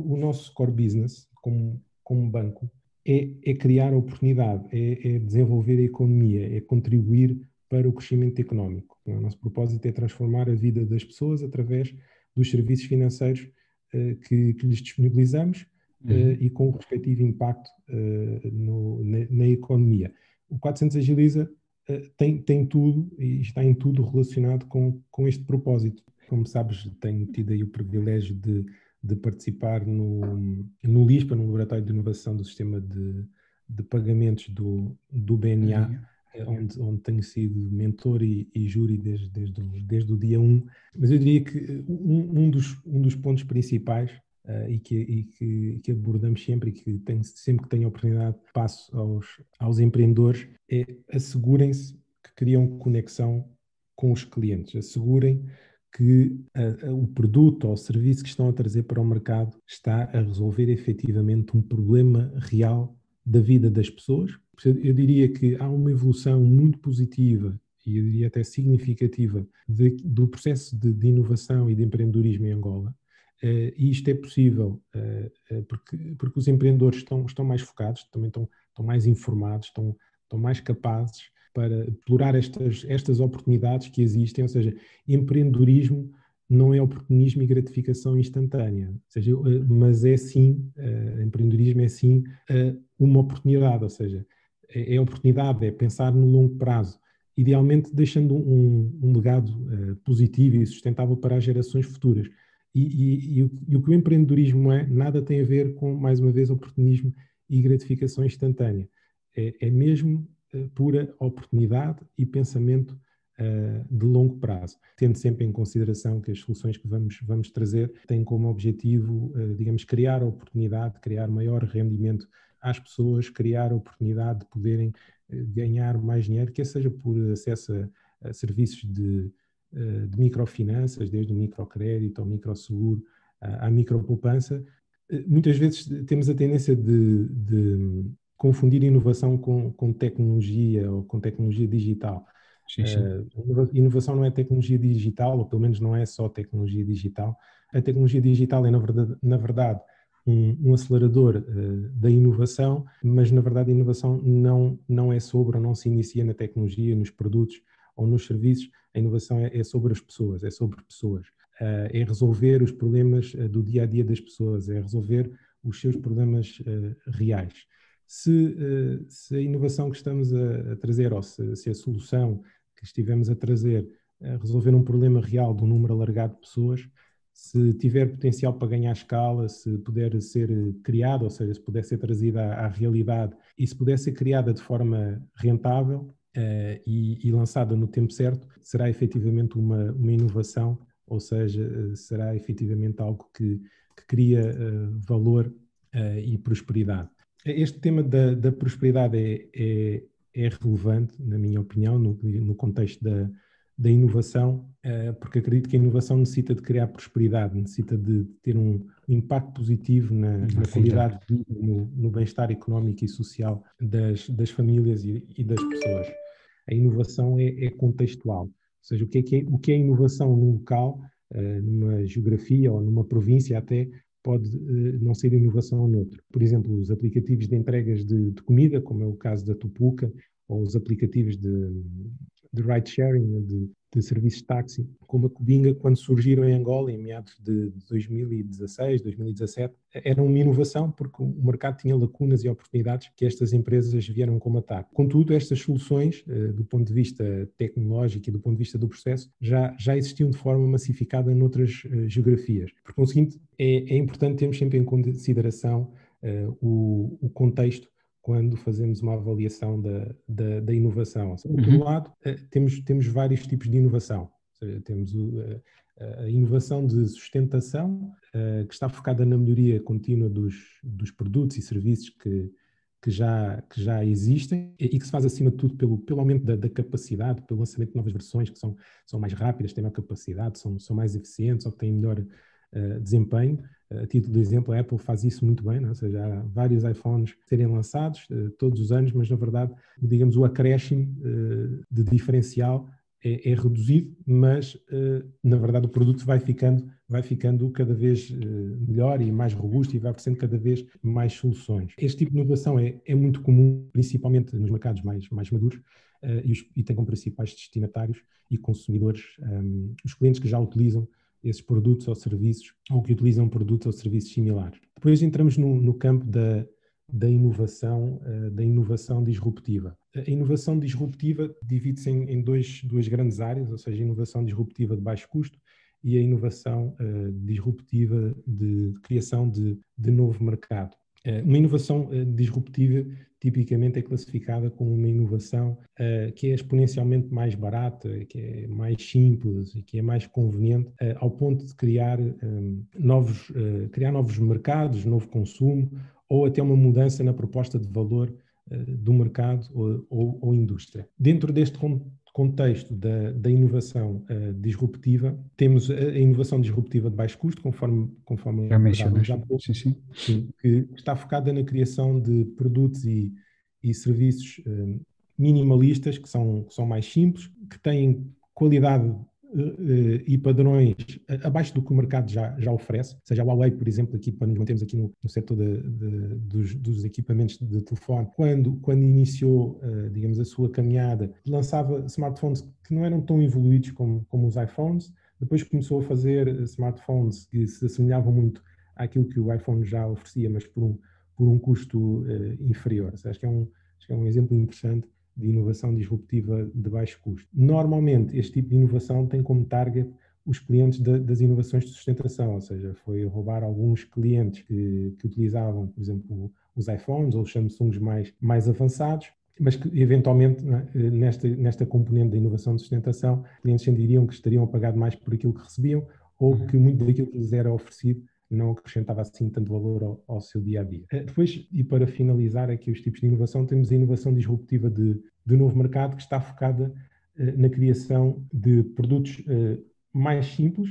o, nosso core business, como, como banco, é, é criar oportunidade, é, é, desenvolver a economia, é contribuir para o crescimento económico. O nosso propósito é transformar a vida das pessoas através dos serviços financeiros uh, que, que, lhes disponibilizamos uh, uhum. e com o respectivo impacto uh, no, na, na, economia. O 400 Agiliza tem, tem tudo e está em tudo relacionado com, com este propósito. Como sabes, tenho tido aí o privilégio de, de participar no, no LISPA, no Laboratório de Inovação do Sistema de, de Pagamentos do, do BNA, uhum. onde, onde tenho sido mentor e, e júri desde, desde, o, desde o dia 1. Mas eu diria que um, um, dos, um dos pontos principais uh, e, que, e que, que, abordamos sempre e que tenho, sempre que tenho oportunidade passo aos, aos empreendedores é assegurem-se que criam conexão com os clientes, assegurem que a, a, o produto ou o serviço que estão a trazer para o mercado está a resolver efetivamente um problema real da vida das pessoas. Eu diria que há uma evolução muito positiva e eu diria até significativa de, do processo de, de, inovação e de empreendedorismo em Angola. Uh, e isto é possível uh, uh, porque, porque os empreendedores estão, estão mais focados, também estão, estão mais informados, estão, estão mais capazes para explorar estas, estas oportunidades que existem, ou seja, empreendedorismo não é oportunismo e gratificação instantânea, seja, eh, mas é sim, uh, empreendedorismo é sim uh, uma oportunidade, ou seja, é, é oportunidade, é pensar no longo prazo, idealmente deixando um, um legado uh, positivo e sustentável para as gerações futuras. E, e, e, o, e, o, que o empreendedorismo é, nada tem a ver com, mais uma vez, oportunismo e gratificação instantânea. É, é mesmo pura oportunidade e pensamento uh, de longo prazo, tendo sempre em consideração que as soluções que vamos, vamos trazer têm como objetivo, uh, digamos, criar oportunidade, criar maior rendimento às pessoas, criar oportunidade de poderem ganhar mais dinheiro, quer seja por acesso a, a serviços de, de microfinanças, desde o microcrédito ao microseguro, à micropoupança, muitas vezes temos a tendência de, de, confundir inovação com, com tecnologia ou com tecnologia digital. Sim, sim. Uh, inovação não é tecnologia digital, ou pelo menos não é só tecnologia digital. A tecnologia digital é, na verdade, na verdade um, um acelerador uh, da inovação, mas na verdade a inovação não, não é sobre ou não se inicia na tecnologia, nos produtos ou nos serviços. A inovação é, é sobre as pessoas, é sobre pessoas. Uh, é resolver os problemas do dia a dia das pessoas, é resolver os seus problemas reais se, eh, se a inovação que estamos a, a trazer, ou se, se, a solução que estivemos a trazer a resolver um problema real de um número alargado de pessoas, se tiver potencial para ganhar escala, se puder ser criada, ou seja, se puder ser trazida à, à realidade e se puder ser criada de forma rentável uh, e, e, lançada no tempo certo, será efetivamente uma, uma inovação, ou seja, uh, será efetivamente algo que, que cria uh, valor e prosperidade. Este tema da, da prosperidade é, é, é, relevante, na minha opinião, no, no contexto da, da inovação, uh, porque acredito que a inovação necessita de criar prosperidade, necessita de ter um impacto positivo na, na qualidade de vida, no, no bem-estar económico e social das, das famílias e, e, das pessoas. A inovação é, é, contextual, ou seja, o que é, é, o que é inovação num local, uh, numa geografia ou numa província até, pode uh, não ser inovação noutro. Por exemplo, os aplicativos de entregas de, de, comida, como é o caso da Tupuca, ou os aplicativos de, de ride sharing, né, de, de serviços de táxi, como a Cubinga, quando surgiram em Angola em meados de 2016, 2017, era uma inovação porque o mercado tinha lacunas e oportunidades que estas empresas vieram comatar. Contudo, estas soluções, eh, do ponto de vista tecnológico e do ponto de vista do processo, já, já existiam de forma massificada noutras uh, geografias. Por conseguinte, é, é importante termos sempre em consideração uh, o, o contexto quando fazemos uma avaliação da, da, da inovação. Por uhum. um lado, eh, temos, temos vários tipos de inovação. Seja, temos o, a, inovação de sustentação, uh, que está focada na melhoria contínua dos, dos produtos e serviços que, que, já, que já existem e que se faz, acima de tudo, pelo, pelo aumento da, da capacidade, pelo lançamento de novas versões que são, são mais rápidas, têm maior capacidade, são, são mais eficientes ou têm melhor uh, desempenho. A título de exemplo, a Apple faz isso muito bem? É? ou seja, há vários iPhones serem lançados uh, todos os anos, mas na verdade, digamos, o acréscimo uh, de diferencial é, é reduzido, mas uh, na verdade o produto vai ficando, vai ficando cada vez melhor e mais robusto e vai oferecendo cada vez mais soluções. Este tipo de inovação é, é muito comum, principalmente nos mercados mais, mais maduros, e, os, e, tem como principais destinatários e consumidores um, os clientes que já utilizam esses produtos ou serviços ou que utilizam produtos ou serviços similares. Depois entramos no, no campo da, da inovação, uh, da inovação disruptiva. A inovação disruptiva divide-se em, em dois, duas grandes áreas, ou seja, a inovação disruptiva de baixo custo e a inovação uh, disruptiva de, de criação de, de, novo mercado. Uh, uma inovação disruptiva tipicamente é classificada como uma inovação que é exponencialmente mais barata, que é mais simples e que é mais conveniente, ao ponto de criar, um, novos, criar novos mercados, novo consumo ou até uma mudança na proposta de valor uh, do mercado ou, ou, ou, indústria. Dentro deste contexto da, da inovação uh, disruptiva, temos a, a, inovação disruptiva de baixo custo, conforme, conforme já mencionaste, já pouco, sim, sim. Sim, que está focada na criação de produtos e, e serviços uh, minimalistas, que são, que são mais simples, que têm qualidade e padrões abaixo do que o mercado já, já oferece, seja a Huawei, por exemplo, aqui para nos mantermos aqui no, no setor de, de, dos, dos, equipamentos de telefone, quando, quando iniciou, uh, digamos, a sua caminhada, lançava smartphones que não eram tão evoluídos como, como os iPhones, depois começou a fazer smartphones que se assemelhavam muito àquilo que o iPhone já oferecia, mas por um, por um custo uh, inferior. Acho que, é um, acho que é um exemplo interessante de inovação disruptiva de baixo custo. Normalmente, este tipo de inovação tem como target os clientes de, das inovações de sustentação, ou seja, foi roubar alguns clientes que, que utilizavam, por exemplo, os iPhones ou os Samsungs mais, mais avançados, mas que eventualmente é, nesta, nesta componente da inovação de sustentação, clientes sentiriam que estariam a pagar mais por aquilo que recebiam ou uhum. que muito daquilo que lhes era oferecido não acrescentava assim tanto valor ao, ao, seu dia a dia. Eh, depois, e para finalizar aqui os tipos de inovação, temos a inovação disruptiva de, de novo mercado que está focada eh, na criação de produtos eh, mais simples,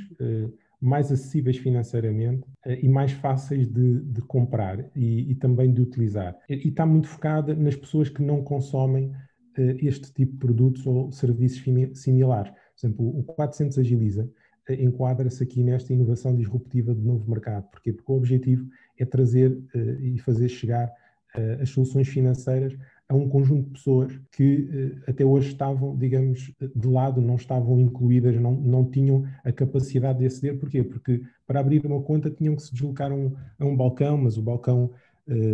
mais acessíveis financeiramente e mais fáceis de, de comprar e, e, também de utilizar. E, está muito focada nas pessoas que não consomem este tipo de produtos ou serviços similares. Por exemplo, o 400 Agiliza enquadra-se aqui nesta inovação disruptiva de novo mercado. Porquê? Porque o objetivo é trazer uh, e fazer chegar uh, as soluções financeiras a um conjunto de pessoas que uh, até hoje estavam, digamos, de lado, não estavam incluídas, não, não tinham a capacidade de aceder. Porquê? Porque para abrir uma conta tinham que se deslocar a um, a um balcão, mas o balcão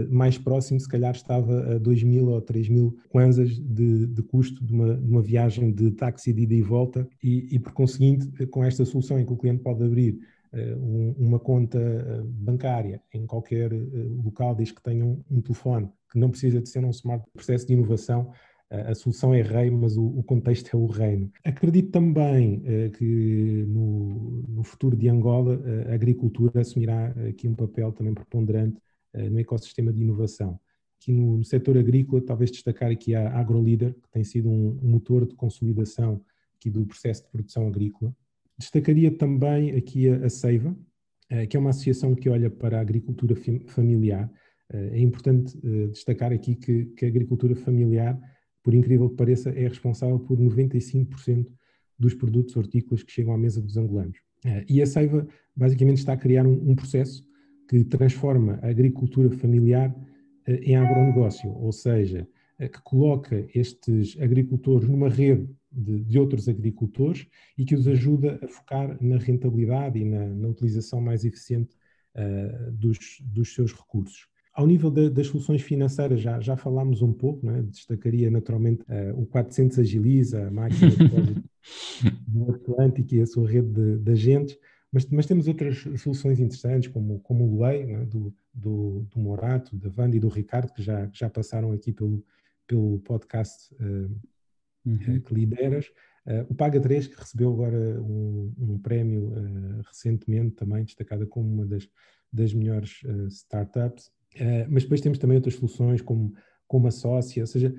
mais próximo, se calhar estava a 2 mil ou 3 mil kwanzas de, de custo de uma, de uma, viagem de táxi de ida e volta, e, e, por conseguinte, com esta solução em que o cliente pode abrir um, uma conta eh, bancária em qualquer local, desde que tenha um, um, telefone, que não precisa de ser um smart processo de inovação, a solução é rei, mas o, contexto é o reino. Acredito também que no, futuro de Angola a agricultura assumirá aqui um papel também preponderante eh, no ecossistema de inovação. Aqui no, no setor agrícola, talvez destacar aqui a AgroLeader, que tem sido um, um motor de consolidação aqui do processo de produção agrícola. Destacaria também aqui a, a Seiva, eh, que é uma associação que olha para a agricultura familiar. Eh, é importante destacar aqui que, que a agricultura familiar, por incrível que pareça, é responsável por 95% dos produtos hortícolas que chegam à mesa dos angolanos. E a Seiva basicamente está a criar um, um processo que transforma a agricultura familiar eh, em agronegócio, ou seja, eh, que coloca estes agricultores numa rede de, de, outros agricultores e que os ajuda a focar na rentabilidade e na, na utilização mais eficiente uh, dos, dos, seus recursos. Ao nível das soluções financeiras, já, já falámos um pouco, é? destacaria naturalmente uh, o 400 Agiliza, a máquina de do Atlântico e a sua rede de, de agentes, mas, mas temos outras soluções interessantes, como, como o Luei, né, do, do, do, Morato, da Wanda e do Ricardo, que já, já passaram aqui pelo, pelo podcast uh, uhum. que lideras. Uh, o Paga 3, que recebeu agora um, um prémio uh, recentemente, também destacada como uma das, das melhores startups. mas depois temos também outras soluções, como, como a Sócia, ou seja,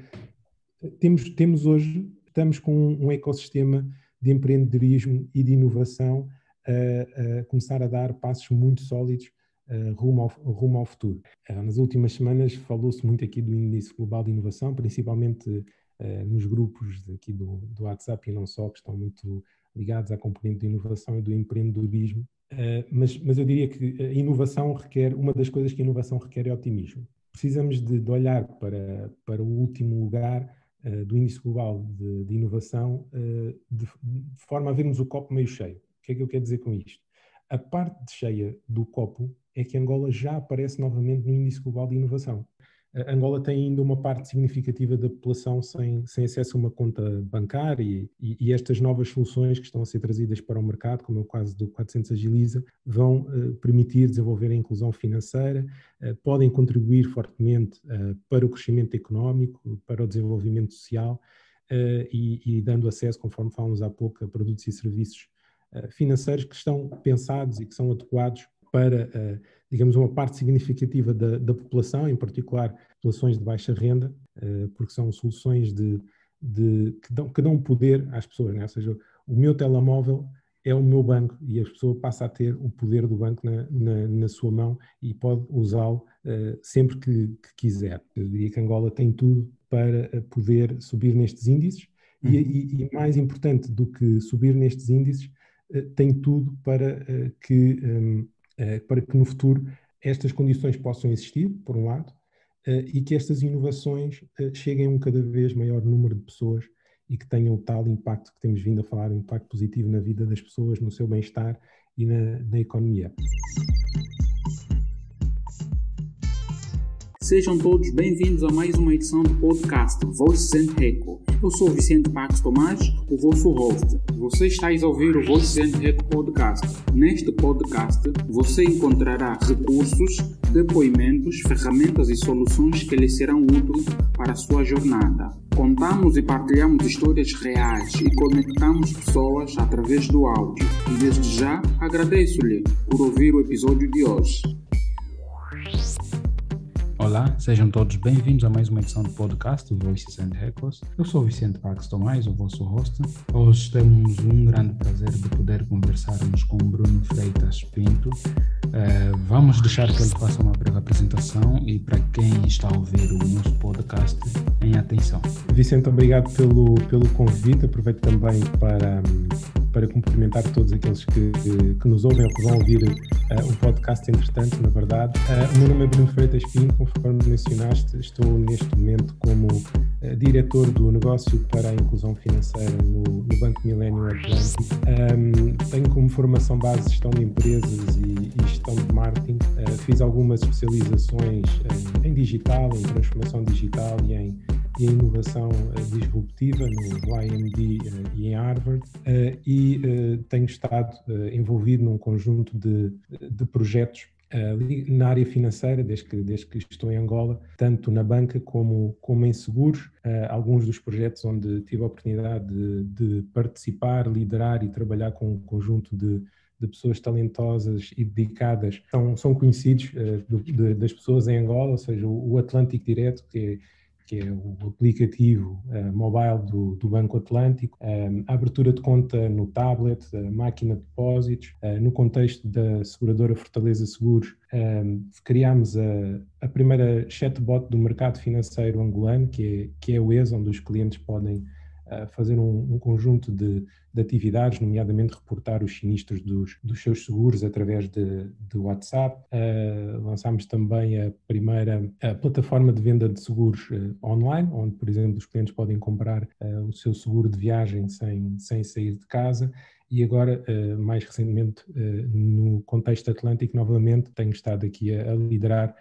temos, temos hoje, estamos com um, um ecossistema de empreendedorismo e de inovação a, a começar a dar passos muito sólidos uh, rumo, ao, rumo ao futuro. Uh, nas últimas semanas falou-se muito aqui do Índice Global de Inovação, principalmente nos grupos aqui do, do WhatsApp e não só, que estão muito ligados à componente de inovação e do empreendedorismo. mas, mas eu diria que a inovação requer, uma das coisas que a inovação requer é otimismo. Precisamos de, de olhar para, para o último lugar do índice global de, de inovação de, de forma a vermos o copo meio cheio. O que é que eu quero dizer com isto? A parte cheia do copo é que Angola já aparece novamente no Índice Global de Inovação. Angola tem ainda uma parte significativa da população sem, sem acesso a uma conta bancária e, e, e, estas novas soluções que estão a ser trazidas para o mercado, como é o caso do 400 Agiliza, vão uh, permitir desenvolver a inclusão financeira, uh, podem contribuir fortemente uh, para o crescimento económico, para o desenvolvimento social e, e, dando acesso, conforme falamos há pouco, a produtos e serviços financeiros que estão pensados e que são adequados para, uh, digamos, uma parte significativa da, da, população, em particular populações de baixa renda, uh, porque são soluções de, de, que, dão, que dão poder às pessoas, né? ou seja, o meu telemóvel é o meu banco e a pessoa passa a ter o poder do banco na, na, na sua mão e pode usá-lo uh, sempre que, que, quiser. Eu diria que Angola tem tudo para poder subir nestes índices uhum. e, e, e, mais importante do que subir nestes índices, tem tudo para uh, que um, eh, para que no futuro estas condições possam existir, por um lado, eh, e que estas inovações eh, cheguem a um cada vez maior número de pessoas e que tenham o tal impacto que temos vindo a falar, um impacto positivo na vida das pessoas, no seu bem-estar e na, na economia. Sejam todos bem-vindos a mais uma edição do podcast Voices and Echo. Eu sou Vicente Pax Tomás, o vosso host. Você está a ouvir o Voices and Echo podcast. Neste podcast, você encontrará recursos, depoimentos, ferramentas e soluções que lhe serão úteis para a sua jornada. Contamos e partilhamos histórias reais e conectamos pessoas através do áudio. E desde já agradeço-lhe por ouvir o episódio de hoje. Olá, sejam todos bem-vindos a mais uma edição do podcast Voices and Records. Eu sou Vicente Pax Tomás, o vosso host. Hoje temos um grande prazer de poder conversarmos com Bruno Freitas Pinto. Uh, vamos deixar que ele faça uma breve apresentação e para quem está a ouvir o nosso podcast, em atenção. Vicente, obrigado pelo, pelo convite. Aproveito também para para cumprimentar todos aqueles que, que nos ouvem ou que vão ouvir uh, o podcast entretanto, na verdade. Uh, o meu nome é Bruno Freitas Pinto, conforme mencionaste, estou neste momento como uh, diretor do negócio para a inclusão financeira no, no Banco Milênio Atlântico. Um, tenho como formação base gestão de empresas e, e gestão de marketing. fiz algumas especializações em digital, em transformação digital e em e a inovação uh, disruptiva no, IMD eh, e em Harvard uh, e tenho estado envolvido num conjunto de, de projetos na área financeira, desde que, desde que estou em Angola, tanto na banca como, como em seguros. alguns dos projetos onde tive a oportunidade de, de participar, liderar e trabalhar com um conjunto de, de pessoas talentosas e dedicadas são, são conhecidos uh, de, de, das pessoas em Angola, ou seja, o Atlântico Direto, que é que é o aplicativo uh, mobile do, do, Banco Atlântico, um, a abertura de conta no tablet, máquina de depósitos, uh, no contexto da seguradora Fortaleza Seguros, um, criámos a, a, primeira chatbot do mercado financeiro angolano, que é, que é o ES, onde os clientes podem uh, fazer um, um conjunto de, de, atividades, nomeadamente reportar os sinistros dos, dos seus seguros através de, de WhatsApp. Uh, lançámos também a primeira a plataforma de venda de seguros uh, online, onde, por exemplo, os clientes podem comprar o seu seguro de viagem sem, sem sair de casa e agora, mais recentemente, no contexto atlântico, novamente, tenho estado aqui a, a liderar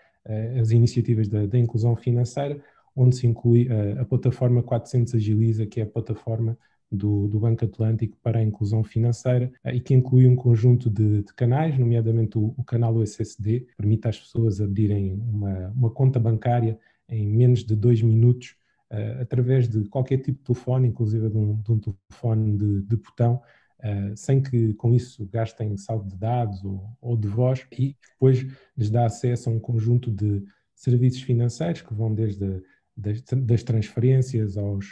as iniciativas da, inclusão financeira, onde se inclui a, a plataforma 400 Agiliza, que é a plataforma do, do, Banco Atlântico para a inclusão financeira e que inclui um conjunto de, de canais, nomeadamente o, o, canal USSD, que permite às pessoas abrirem uma, uma conta bancária em menos de dois minutos uh, através de qualquer tipo de telefone, inclusive de um, de um telefone de, de botão, uh, sem que com isso gastem saldo de dados ou, ou de voz, e depois lhes dá acesso a um conjunto de serviços financeiros que vão desde das, das transferências aos,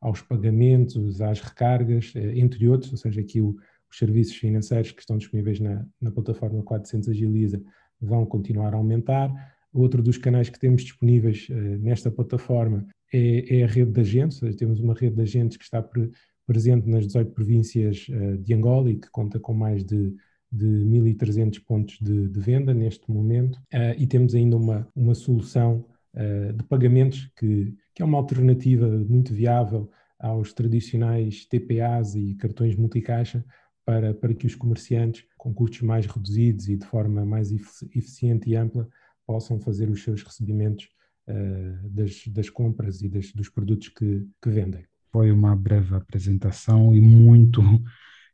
aos pagamentos, às recargas, eh, entre outros, ou seja, aqui o, os serviços financeiros que estão disponíveis na, na plataforma 400 Agiliza vão continuar a aumentar. Outro dos canais que temos disponíveis uh, nesta plataforma é, é a rede de agentes, seja, temos uma rede de agentes que está pre, presente nas 18 províncias uh, de Angola e que conta com mais de, de 1.300 pontos de, de, venda neste momento, uh, e temos ainda uma, uma solução uh, de pagamentos que, que é uma alternativa muito viável aos tradicionais TPAs e cartões multicaixa para, para que os comerciantes, com custos mais reduzidos e de forma mais eficiente e ampla, possam fazer os seus recebimentos uh, das, das, compras e das, dos produtos que, que vendem. Foi uma breve apresentação e muito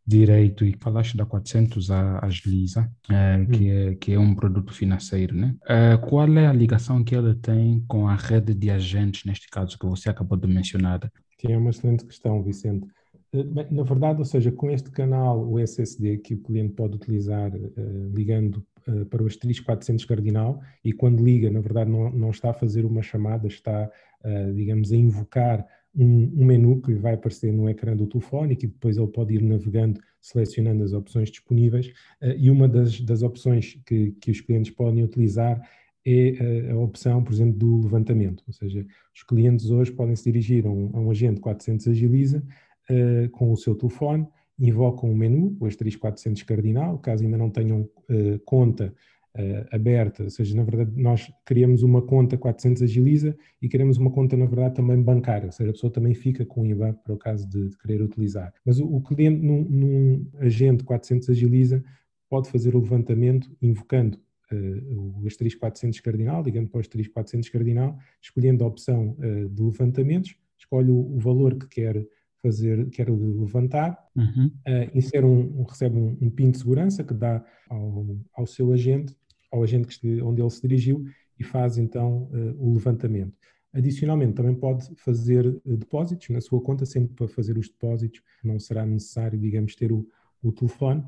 direito e falaste da 400 a Agiliza, é, que, é, que é um produto financeiro, né? É, qual é a ligação que ele tem com a rede de agentes, neste caso, que você acabou de mencionar? Que é uma excelente questão, Vicente. Eh, bem, na verdade, ou seja, com este canal, o SSD, que o cliente pode utilizar uh, ligando uh, para o asterisco 400 cardinal, e quando liga, na verdade, não, não está a fazer uma chamada, está, uh, digamos, a invocar um, um, menu que vai aparecer no ecrã do telefone e que depois ele pode ir navegando, selecionando as opções disponíveis. e uma das, das opções que, que os clientes podem utilizar é a, a, opção, por exemplo, do levantamento. Ou seja, os clientes hoje podem se dirigir a um, a um agente 400 Agiliza uh, com o seu telefone, invocam o menu, o asterisco 400 cardinal, caso ainda não tenham uh, conta uh, aberta, ou seja, na verdade nós criamos uma conta 400 Agiliza e queremos uma conta, na verdade, também bancária, ou seja, a pessoa também fica com o IBAN para o caso de, de querer utilizar. Mas o, o cliente num, num, agente 400 Agiliza pode fazer o levantamento invocando Uh, o asterisco 400 cardinal, ligando para o asterisco 400 cardinal, escolhendo a opção uh, de levantamentos, escolhe o, o, valor que quer fazer, quer levantar, uhum. uh, insere um, um, recebe um, um PIN de segurança que dá ao, ao seu agente, ao agente que, onde ele se dirigiu e faz então uh, o levantamento. Adicionalmente, também pode fazer uh, depósitos na sua conta, sempre para fazer os depósitos não será necessário, digamos, ter o, o telefone,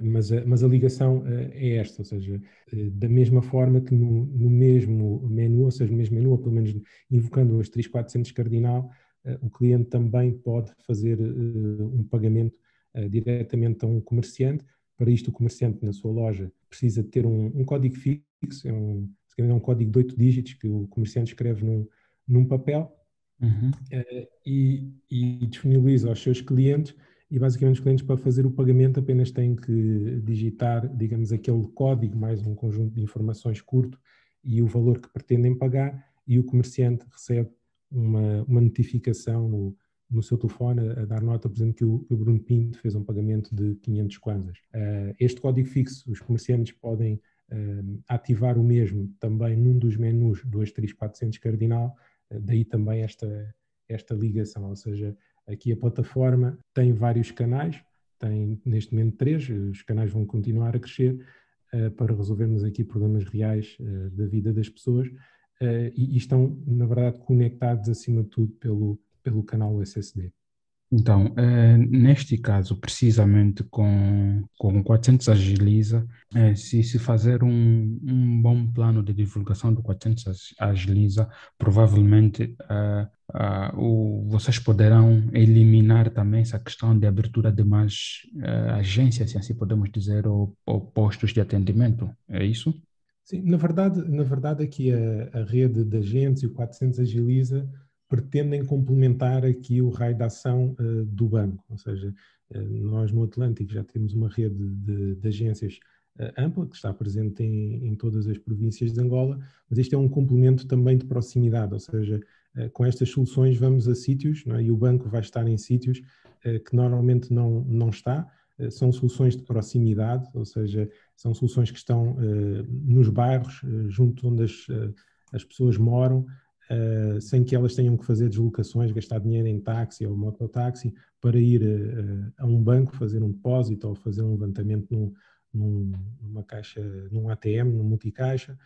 mas, a, mas a ligação é esta, ou seja, da mesma forma que no, no mesmo menu, ou seja, no mesmo menu, ou pelo menos invocando o asterisco 400 cardinal, eh, o cliente também pode fazer eh, um pagamento eh, diretamente a um comerciante. Para isto, o comerciante na sua loja precisa ter um, um código fixo, é um, é um código de oito dígitos que o comerciante escreve num, num papel uhum. e, e disponibiliza aos seus clientes e basicamente os clientes para fazer o pagamento apenas têm que digitar, digamos, aquele código mais um conjunto de informações curto e o valor que pretendem pagar e o comerciante recebe uma, uma notificação no, no seu telefone a, a, dar nota, por exemplo, que o, que o, Bruno Pinto fez um pagamento de 500 kwanzas. Uh, este código fixo, os comerciantes podem uh, ativar o mesmo também num dos menus do asterisco 400 cardinal, uh, daí também esta, esta ligação, ou seja, aqui a plataforma tem vários canais, tem neste momento três, os canais vão continuar a crescer para resolvermos aqui problemas reais da vida das pessoas, e, e, estão, na verdade, conectados acima de tudo pelo, pelo canal SSD. Então, uh, neste caso, precisamente com, com 400 Agiliza, uh, se, se fazer um, um bom plano de divulgação do 400 Agiliza, provavelmente o, vocês poderão eliminar também essa questão de abertura de mais agências, se assim podemos dizer, ou, ou postos de atendimento. É isso? Sim, na verdade, na verdade aqui a, a rede de agentes e o 400 Agiliza pretendem complementar aqui o raio de ação uh, do banco, ou seja, uh, nós no Atlântico já temos uma rede de, de agências uh, ampla, que está presente em, em, todas as províncias de Angola, mas isto é um complemento também de proximidade, ou seja, com estas soluções vamos a sítios, é? e o banco vai estar em sítios que normalmente não, não está, são soluções de proximidade, ou seja, são soluções que estão uh, nos bairros, uh, junto onde as, uh, as pessoas moram, sem que elas tenham que fazer deslocações, gastar dinheiro em táxi ou mototáxi para ir a um banco fazer um depósito ou fazer um levantamento num, num, numa caixa, num ATM, num multicaixa.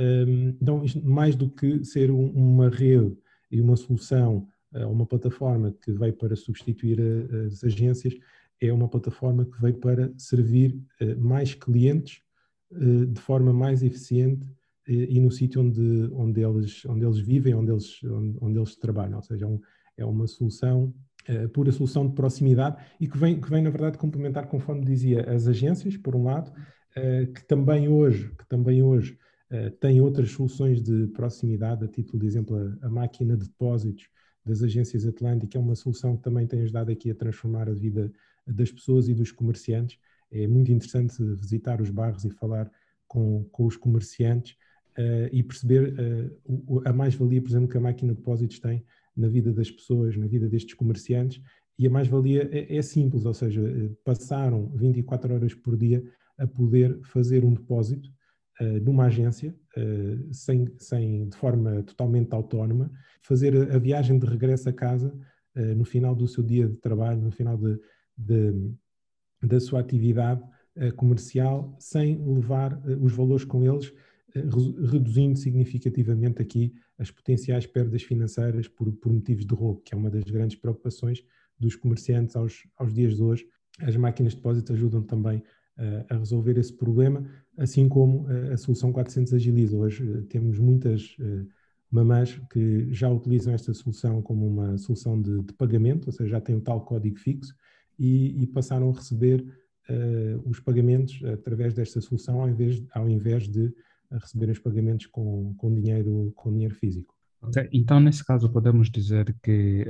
Um, então, mais do que ser um, uma rede e uma solução, uma plataforma que veio para substituir as agências, é uma plataforma que veio para servir uh, mais clientes uh, de forma mais eficiente uh, e no sítio onde, onde, eles, onde eles vivem, onde eles, onde, onde eles trabalham. Ou seja, é um, é uma solução, pura solução de proximidade e que vem, que vem, na verdade, complementar, conforme dizia, as agências, por um lado, que também hoje, que também hoje tem outras soluções de proximidade, a título de exemplo, a, a máquina de depósitos das agências Atlântica é uma solução que também tem ajudado aqui a transformar a vida das pessoas e dos comerciantes. É muito interessante visitar os bairros e falar com, com os comerciantes uh, e perceber uh, a mais-valia, por exemplo, que a máquina de depósitos tem na vida das pessoas, na vida destes comerciantes. E a mais-valia é, é, simples, ou seja, eh, passaram 24 horas por dia a poder fazer um depósito uh, numa agência, sem, sem, de forma totalmente autónoma, fazer a, a viagem de regresso a casa no final do seu dia de trabalho, no final de, de, da sua atividade uh, comercial, sem levar uh, os valores com eles, uh, reduzindo significativamente aqui as potenciais perdas financeiras por, por, motivos de roubo, que é uma das grandes preocupações dos comerciantes aos, aos dias de hoje. As máquinas de depósito ajudam também a resolver esse problema, assim como a solução 400 Agiliza. Hoje temos muitas mamães que já utilizam esta solução como uma solução de, de pagamento, ou seja, já tem o tal código fixo, e, e passaram a receber uh, os pagamentos através desta solução ao invés, ao invés de receber os pagamentos com, com, dinheiro, com dinheiro físico. Okay. Então, nesse caso, podemos dizer que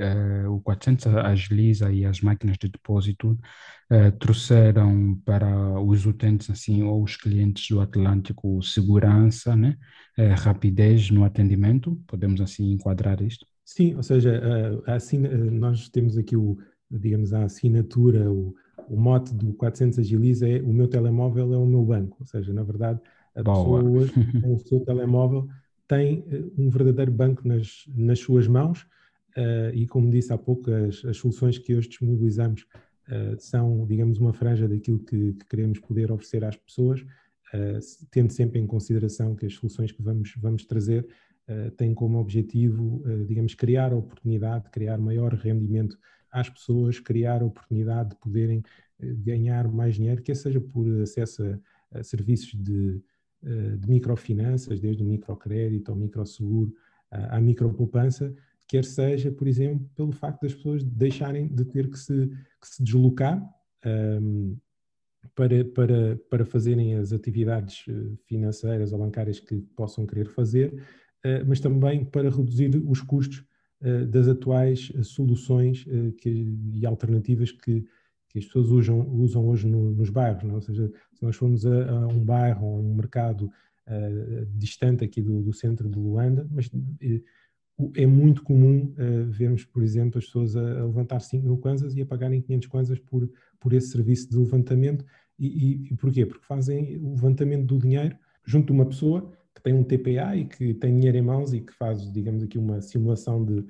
uh, o 400 agiliza e as máquinas de depósito uh, trouxeram para os utentes, assim, ou os clientes do Atlântico, segurança, né? Uh, rapidez no atendimento, podemos assim enquadrar isto? Sim, ou seja, assim, nós temos aqui o digamos, a assinatura, o, o mote do 400 Agiliza é o meu telemóvel é o meu banco, ou seja, na verdade, a Boa. pessoa hoje, com o seu telemóvel, tem eh, um verdadeiro banco nas, nas suas mãos uh, e, como disse há pouco, as, as soluções que hoje disponibilizamos uh, são, digamos, uma franja daquilo que, que queremos poder oferecer às pessoas, uh, tendo sempre em consideração que as soluções que vamos, vamos trazer têm como objetivo, digamos, criar oportunidade, criar maior rendimento às pessoas criar a oportunidade de poderem eh, ganhar mais dinheiro, quer seja por acesso a, a serviços de, eh, de, microfinanças, desde o microcrédito ao microseguro, à, à micropoupança, quer seja, por exemplo, pelo facto das pessoas deixarem de ter que se, que se deslocar um, ehm, para, para, para fazerem as atividades eh, financeiras ou bancárias que possam querer fazer, uh, mas também para reduzir os custos das atuais eh, soluções eh, que, e alternativas que, que as pessoas usam, usam hoje no, nos bairros. Não? É? Ou seja, se nós formos a, a um bairro ou um mercado uh, distante aqui do, do, centro de Luanda, mas uh, é muito comum uh, vermos, por exemplo, as pessoas a, a, levantar 5 mil kwanzas e a pagarem 500 kwanzas por, por esse serviço de levantamento. E, e, e porquê? Porque fazem o levantamento do dinheiro junto de uma pessoa que tem um TPA e que tem dinheiro em mãos e que faz, digamos aqui, uma simulação de,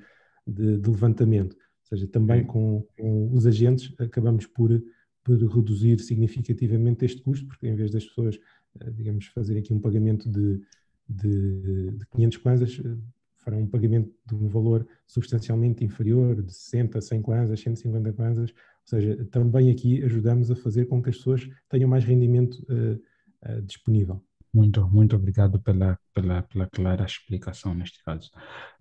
de, de levantamento. Ou seja, também com, com, os agentes acabamos por, por reduzir significativamente este custo, porque em vez das pessoas, eh, digamos, fazerem aqui um pagamento de, de, de 500 kwanzas, eh, farão um pagamento de um valor substancialmente inferior, de 60, 100 kwanzas, 150 kwanzas, ou seja, também aqui ajudamos a fazer com que as pessoas tenham mais rendimento uh, uh, disponível. Muito, muito obrigado pela, pela, pela clara explicação neste caso.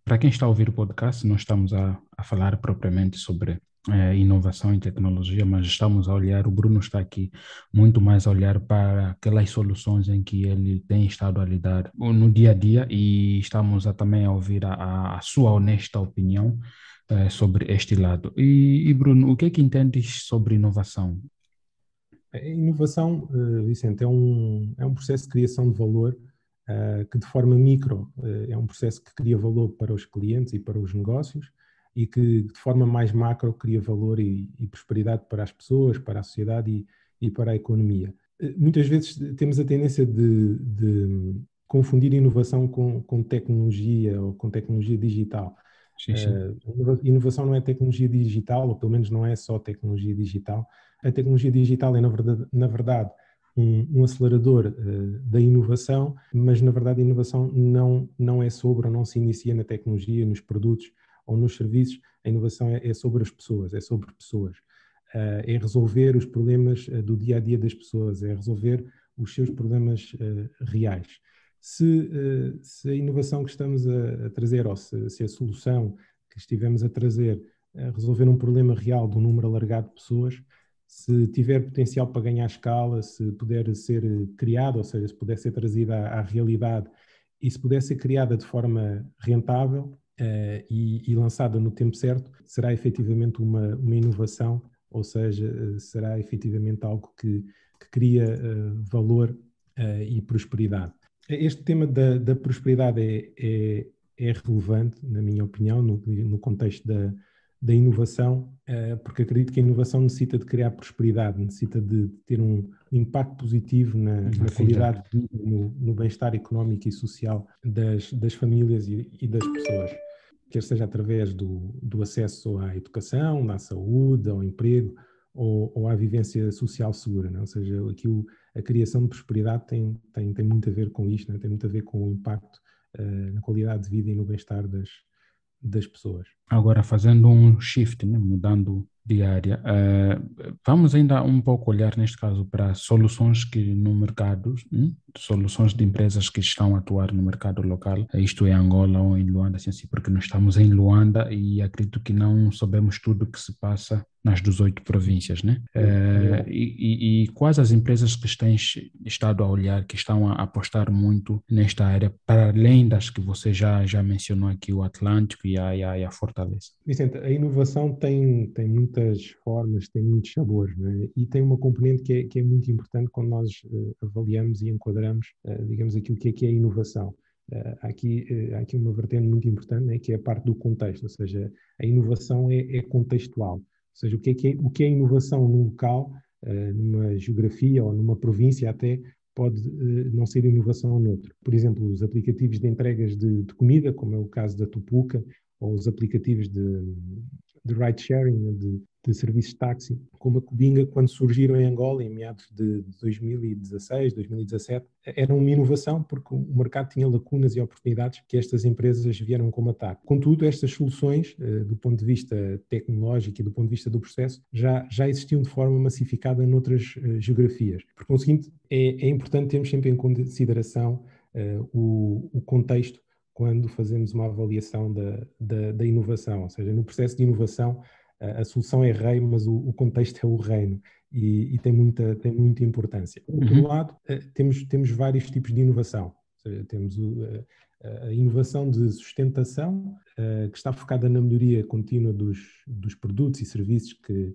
Para quem está a ouvir o podcast, não estamos a, a falar propriamente sobre é, inovação e tecnologia, mas estamos a olhar, o Bruno está aqui muito mais a olhar para aquelas soluções em que ele tem estado a lidar no dia a dia e estamos a, também a ouvir a, a sua honesta opinião é, sobre este lado. E, e, Bruno, o que é que entendes sobre inovação? A inovação, uh, Vicente, é um, é um processo de criação de valor uh, que, de forma micro, uh, é um processo que cria valor para os clientes e para os negócios e que, de forma mais macro, cria valor e, e prosperidade para as pessoas, para a sociedade e, e para a economia. Muitas vezes temos a tendência de, de confundir inovação com, com, tecnologia ou com tecnologia digital. Sim, sim. Uh, inovação não é tecnologia digital, ou pelo menos não é só tecnologia digital. A tecnologia digital é, na verdade, na verdade um, um, acelerador uh, da inovação, mas na verdade a inovação não, não é sobre, ou não se inicia na tecnologia, nos produtos ou nos serviços. A inovação é, é sobre as pessoas, é sobre pessoas. Uh, é resolver os problemas do dia a dia das pessoas, é resolver os seus problemas reais se, eh, se a inovação que estamos a, a trazer, ou se, se, a solução que estivemos a trazer a resolver um problema real de um número alargado de pessoas, se tiver potencial para ganhar escala, se puder ser criada, ou seja, se puder ser trazida à, à realidade e se puder ser criada de forma rentável uh, e, e, lançada no tempo certo, será efetivamente uma, uma inovação, ou seja, uh, será efetivamente algo que, que cria uh, valor e prosperidade. Este tema da, da prosperidade é, é, é, relevante, na minha opinião, no, no contexto da, da inovação, eh, porque acredito que a inovação necessita de criar prosperidade, necessita de ter um impacto positivo na, na qualidade de vida, no, no bem-estar económico e social das, das famílias e, e, das pessoas, quer seja através do, do acesso à educação, à saúde, ao emprego ou, ou à vivência social segura. Não? Ou seja, aqui o, a criação de prosperidade tem, tem, tem muito a ver com isto, não? tem muito a ver com o impacto uh, na qualidade de vida e no bem-estar das, das pessoas. Agora, fazendo um shift, né, mudando de área, uh, vamos ainda um pouco olhar, neste caso, para soluções que no mercado, hum, soluções de empresas que estão a atuar no mercado local, isto é Angola ou em Luanda, assim, assim, porque nós estamos em Luanda e acredito que não sabemos tudo o que se passa nas 18 províncias, né? Uh, e, e, quais as empresas que tens estado a olhar, que estão a apostar muito nesta área, para além das que você já, já mencionou aqui, o Atlântico e a, e a, e a Fortaleza? Vicente, a inovação tem, tem muitas formas, tem muitos sabores, né? e tem uma componente que é, que é muito importante quando nós uh, avaliamos e enquadramos, uh, digamos, aquilo que é, que é a inovação. Uh, há, aqui, aqui uma vertente muito importante, né, que é a parte do contexto, ou seja, a inovação é, é contextual. Ou seja, o que é, que é, o que é inovação num local, numa geografia ou numa província até, pode não ser inovação noutro. Por exemplo, os aplicativos de entregas de, de, comida, como é o caso da Tupuca, ou os aplicativos de, de ride sharing, né, de, de serviços de táxi, como a Cubinga, quando surgiram em Angola, em meados de 2016, 2017, era uma inovação porque o mercado tinha lacunas e oportunidades que estas empresas vieram combatar. Contudo, estas soluções, eh, do ponto de vista tecnológico e do ponto de vista do processo, já, já existiam de forma massificada noutras eh, geografias. Por conseguinte, é, é importante termos sempre em consideração uh, o, o contexto quando fazemos uma avaliação da, da, da, inovação, ou seja, no processo de inovação a, a solução é rei, mas o, o, contexto é o reino e, e, tem, muita, tem muita importância. Por outro uhum. lado, uh, temos, temos vários tipos de inovação, seja, temos o, a inovação de sustentação, uh, que está focada na melhoria contínua dos, dos produtos e serviços que,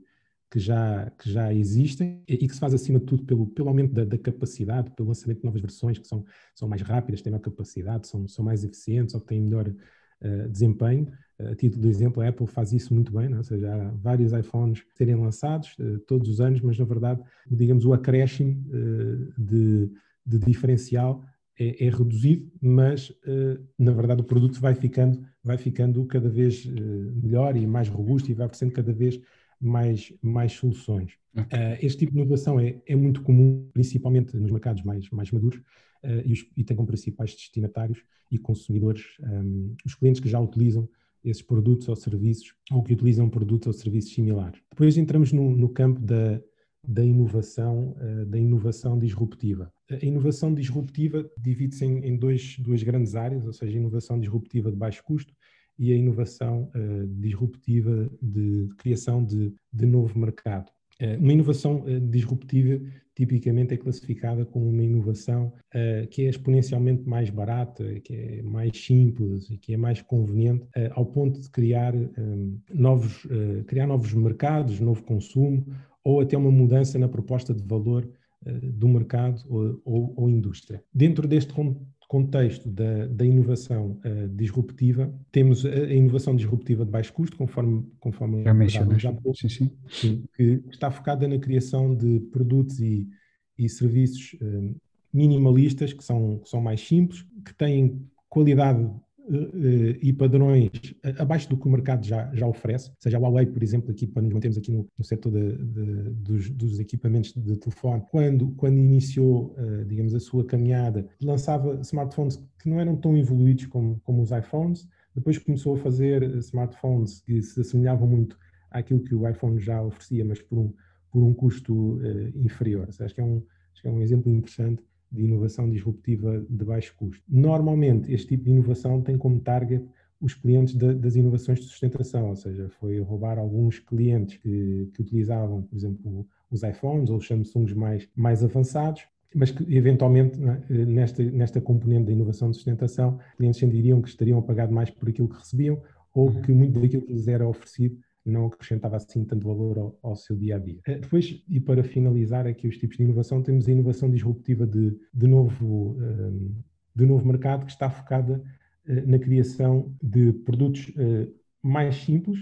que já, que já existem e que se faz acima de tudo pelo, pelo aumento da, da, capacidade, pelo lançamento de novas versões que são, são mais rápidas, têm maior capacidade, são, são mais eficientes ou têm melhor uh, desempenho. Uh, a título de exemplo, a Apple faz isso muito bem, não? É? ou seja, há vários iPhones serem lançados uh, todos os anos, mas na verdade, digamos, o acréscimo de, de diferencial é, é, reduzido, mas na verdade o produto vai ficando, vai ficando cada vez melhor e mais robusto e vai oferecendo cada vez mais, mais soluções. Uh, este tipo de inovação é, é, muito comum, principalmente nos mercados mais, mais maduros, uh, e, os, e, tem como principais destinatários e consumidores um, os clientes que já utilizam esses produtos ou serviços, ou que utilizam produtos ou serviços similares. Depois entramos no, no campo da, da inovação, uh, da inovação disruptiva. A inovação disruptiva divide-se em, em dois, duas grandes áreas, ou seja, a inovação disruptiva de baixo custo e a inovação uh, disruptiva de, de criação de, de, novo mercado. Uh, uma inovação uh, disruptiva tipicamente é classificada como uma inovação que é exponencialmente mais barata, que é mais simples e que é mais conveniente, ao ponto de criar, um, novos, criar novos mercados, novo consumo ou até uma mudança na proposta de valor do mercado ou, ou, ou indústria. Dentro deste contexto da, da inovação uh, disruptiva, temos a, a, inovação disruptiva de baixo custo, conforme, conforme já mencionaste, sim, sim. sim, que está focada na criação de produtos e, e serviços uh, minimalistas, que são, que são mais simples, que têm qualidade e padrões abaixo do que o mercado já, já oferece, seja a Huawei, por exemplo, aqui para nos mantermos aqui no, no setor de, de, dos, dos, equipamentos de telefone, quando, quando iniciou, digamos, a sua caminhada, lançava smartphones que não eram tão evoluídos como, como os iPhones, depois começou a fazer smartphones que se assemelhavam muito àquilo que o iPhone já oferecia, mas por um, por um custo uh, inferior. Acho que, é um, acho que é um exemplo interessante de inovação disruptiva de baixo custo. Normalmente, este tipo de inovação tem como target os clientes de, das inovações de sustentação, ou seja, foi roubar alguns clientes que, que utilizavam, por exemplo, os iPhones ou os Samsungs mais, mais avançados, mas que eventualmente é? nesta, nesta componente da inovação de sustentação, clientes sentiriam que estariam a pagar mais por aquilo que recebiam ou uhum. que muito daquilo que lhes era oferecido não acrescentava assim tanto valor ao, ao, seu dia a dia. Eh, depois, e para finalizar aqui os tipos de inovação, temos a inovação disruptiva de, de, novo, eh, de novo mercado que está focada eh, na criação de produtos mais simples,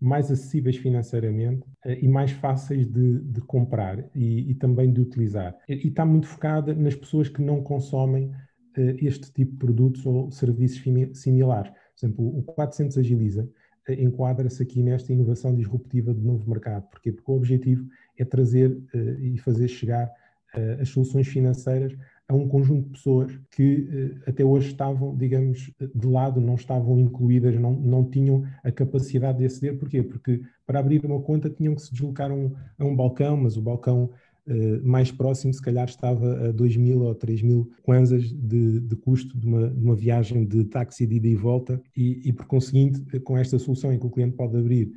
mais acessíveis financeiramente e mais fáceis de, de comprar e, e, também de utilizar. E está muito focada nas pessoas que não consomem este tipo de produtos ou serviços similares. Por exemplo, o 400 Agiliza enquadra-se aqui nesta inovação disruptiva de novo mercado. Porquê? Porque o objetivo é trazer uh, e fazer chegar uh, as soluções financeiras a um conjunto de pessoas que uh, até hoje estavam, digamos, de lado, não estavam incluídas, não, não tinham a capacidade de aceder. Porquê? Porque para abrir uma conta tinham que se deslocar a um, a um balcão, mas o balcão mais próximo, se calhar estava a 2 mil ou 3 mil kwanzas de, de custo de uma, de uma, viagem de táxi de ida e volta, e, e, por conseguinte, com esta solução em que o cliente pode abrir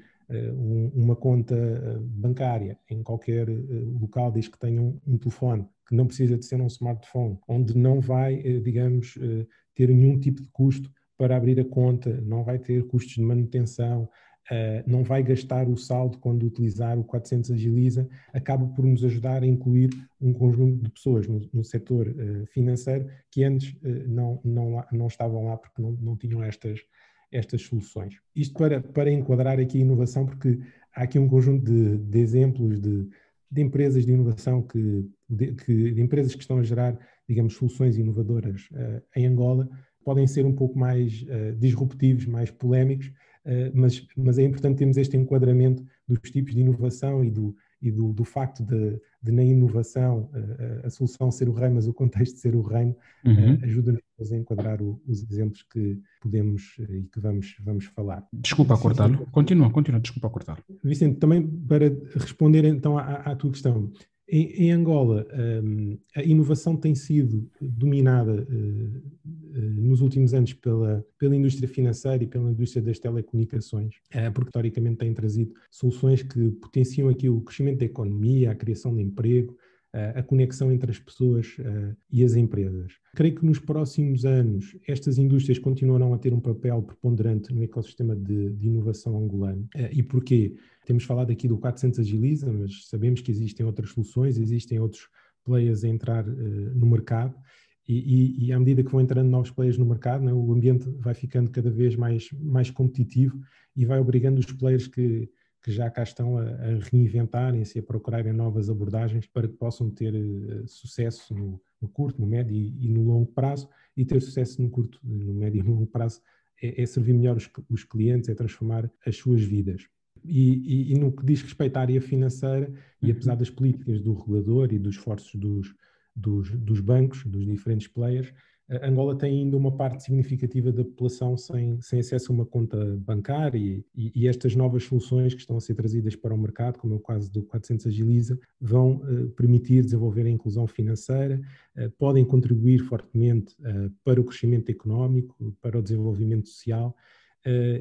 um, uma conta eh, bancária em qualquer local, desde que tenha um, telefone, que não precisa de ser um smartphone, onde não vai, digamos, ter nenhum tipo de custo para abrir a conta, não vai ter custos de manutenção, Uh, não vai gastar o saldo quando utilizar o 400 Agiliza, acaba por nos ajudar a incluir um conjunto de pessoas no, no setor uh, financeiro que antes uh, não, não, não estavam lá porque não, não tinham estas, estas soluções. Isto para, para enquadrar aqui a inovação, porque há aqui um conjunto de, de exemplos de, de empresas de inovação que de, que, de empresas que estão a gerar, digamos, soluções inovadoras em Angola, podem ser um pouco mais disruptivos, mais polémicos, eh, mas, mas é importante termos este enquadramento dos tipos de inovação e do, e do, do facto de, de, na inovação a, eh, a, solução ser o rei, mas o contexto ser o reino, uhum. Eh, ajuda-nos a enquadrar o, os exemplos que podemos e que vamos, vamos falar. Desculpa cortá-lo. Continua, continua, desculpa cortá-lo. Vicente, também para responder então à, à tua questão, em, em Angola, um, a inovação tem sido dominada uh, uh, nos últimos anos pela, pela indústria financeira e pela indústria das telecomunicações, uh, porque historicamente têm trazido soluções que potenciam aqui o crescimento da economia, a criação de emprego, a conexão entre as pessoas e as empresas. Creio que nos próximos anos estas indústrias continuarão a ter um papel preponderante no ecossistema de, de inovação angolano. E porquê? Temos falado aqui do 400 Agiliza, mas sabemos que existem outras soluções, existem outros players a entrar no mercado e, e, e, à medida que vão entrando novos players no mercado, né, o ambiente vai ficando cada vez mais, mais competitivo e vai obrigando os players que, que já cá estão a, a reinventarem-se, a procurarem novas abordagens para que possam ter uh, sucesso no, no, curto, no médio e, e, no longo prazo. E ter sucesso no curto, no médio e no longo prazo é, é servir melhor os, os clientes, é transformar as suas vidas. E, e, e, no que diz respeito à área financeira, uhum. e apesar das políticas do regulador e dos esforços dos, dos, dos bancos, dos diferentes players, Angola tem ainda uma parte significativa da população sem, sem acesso a uma conta bancária e, e, estas novas soluções que estão a ser trazidas para o mercado, como é o caso do 400 Agiliza, vão uh, permitir desenvolver a inclusão financeira, uh, podem contribuir fortemente uh, para o crescimento económico, para o desenvolvimento social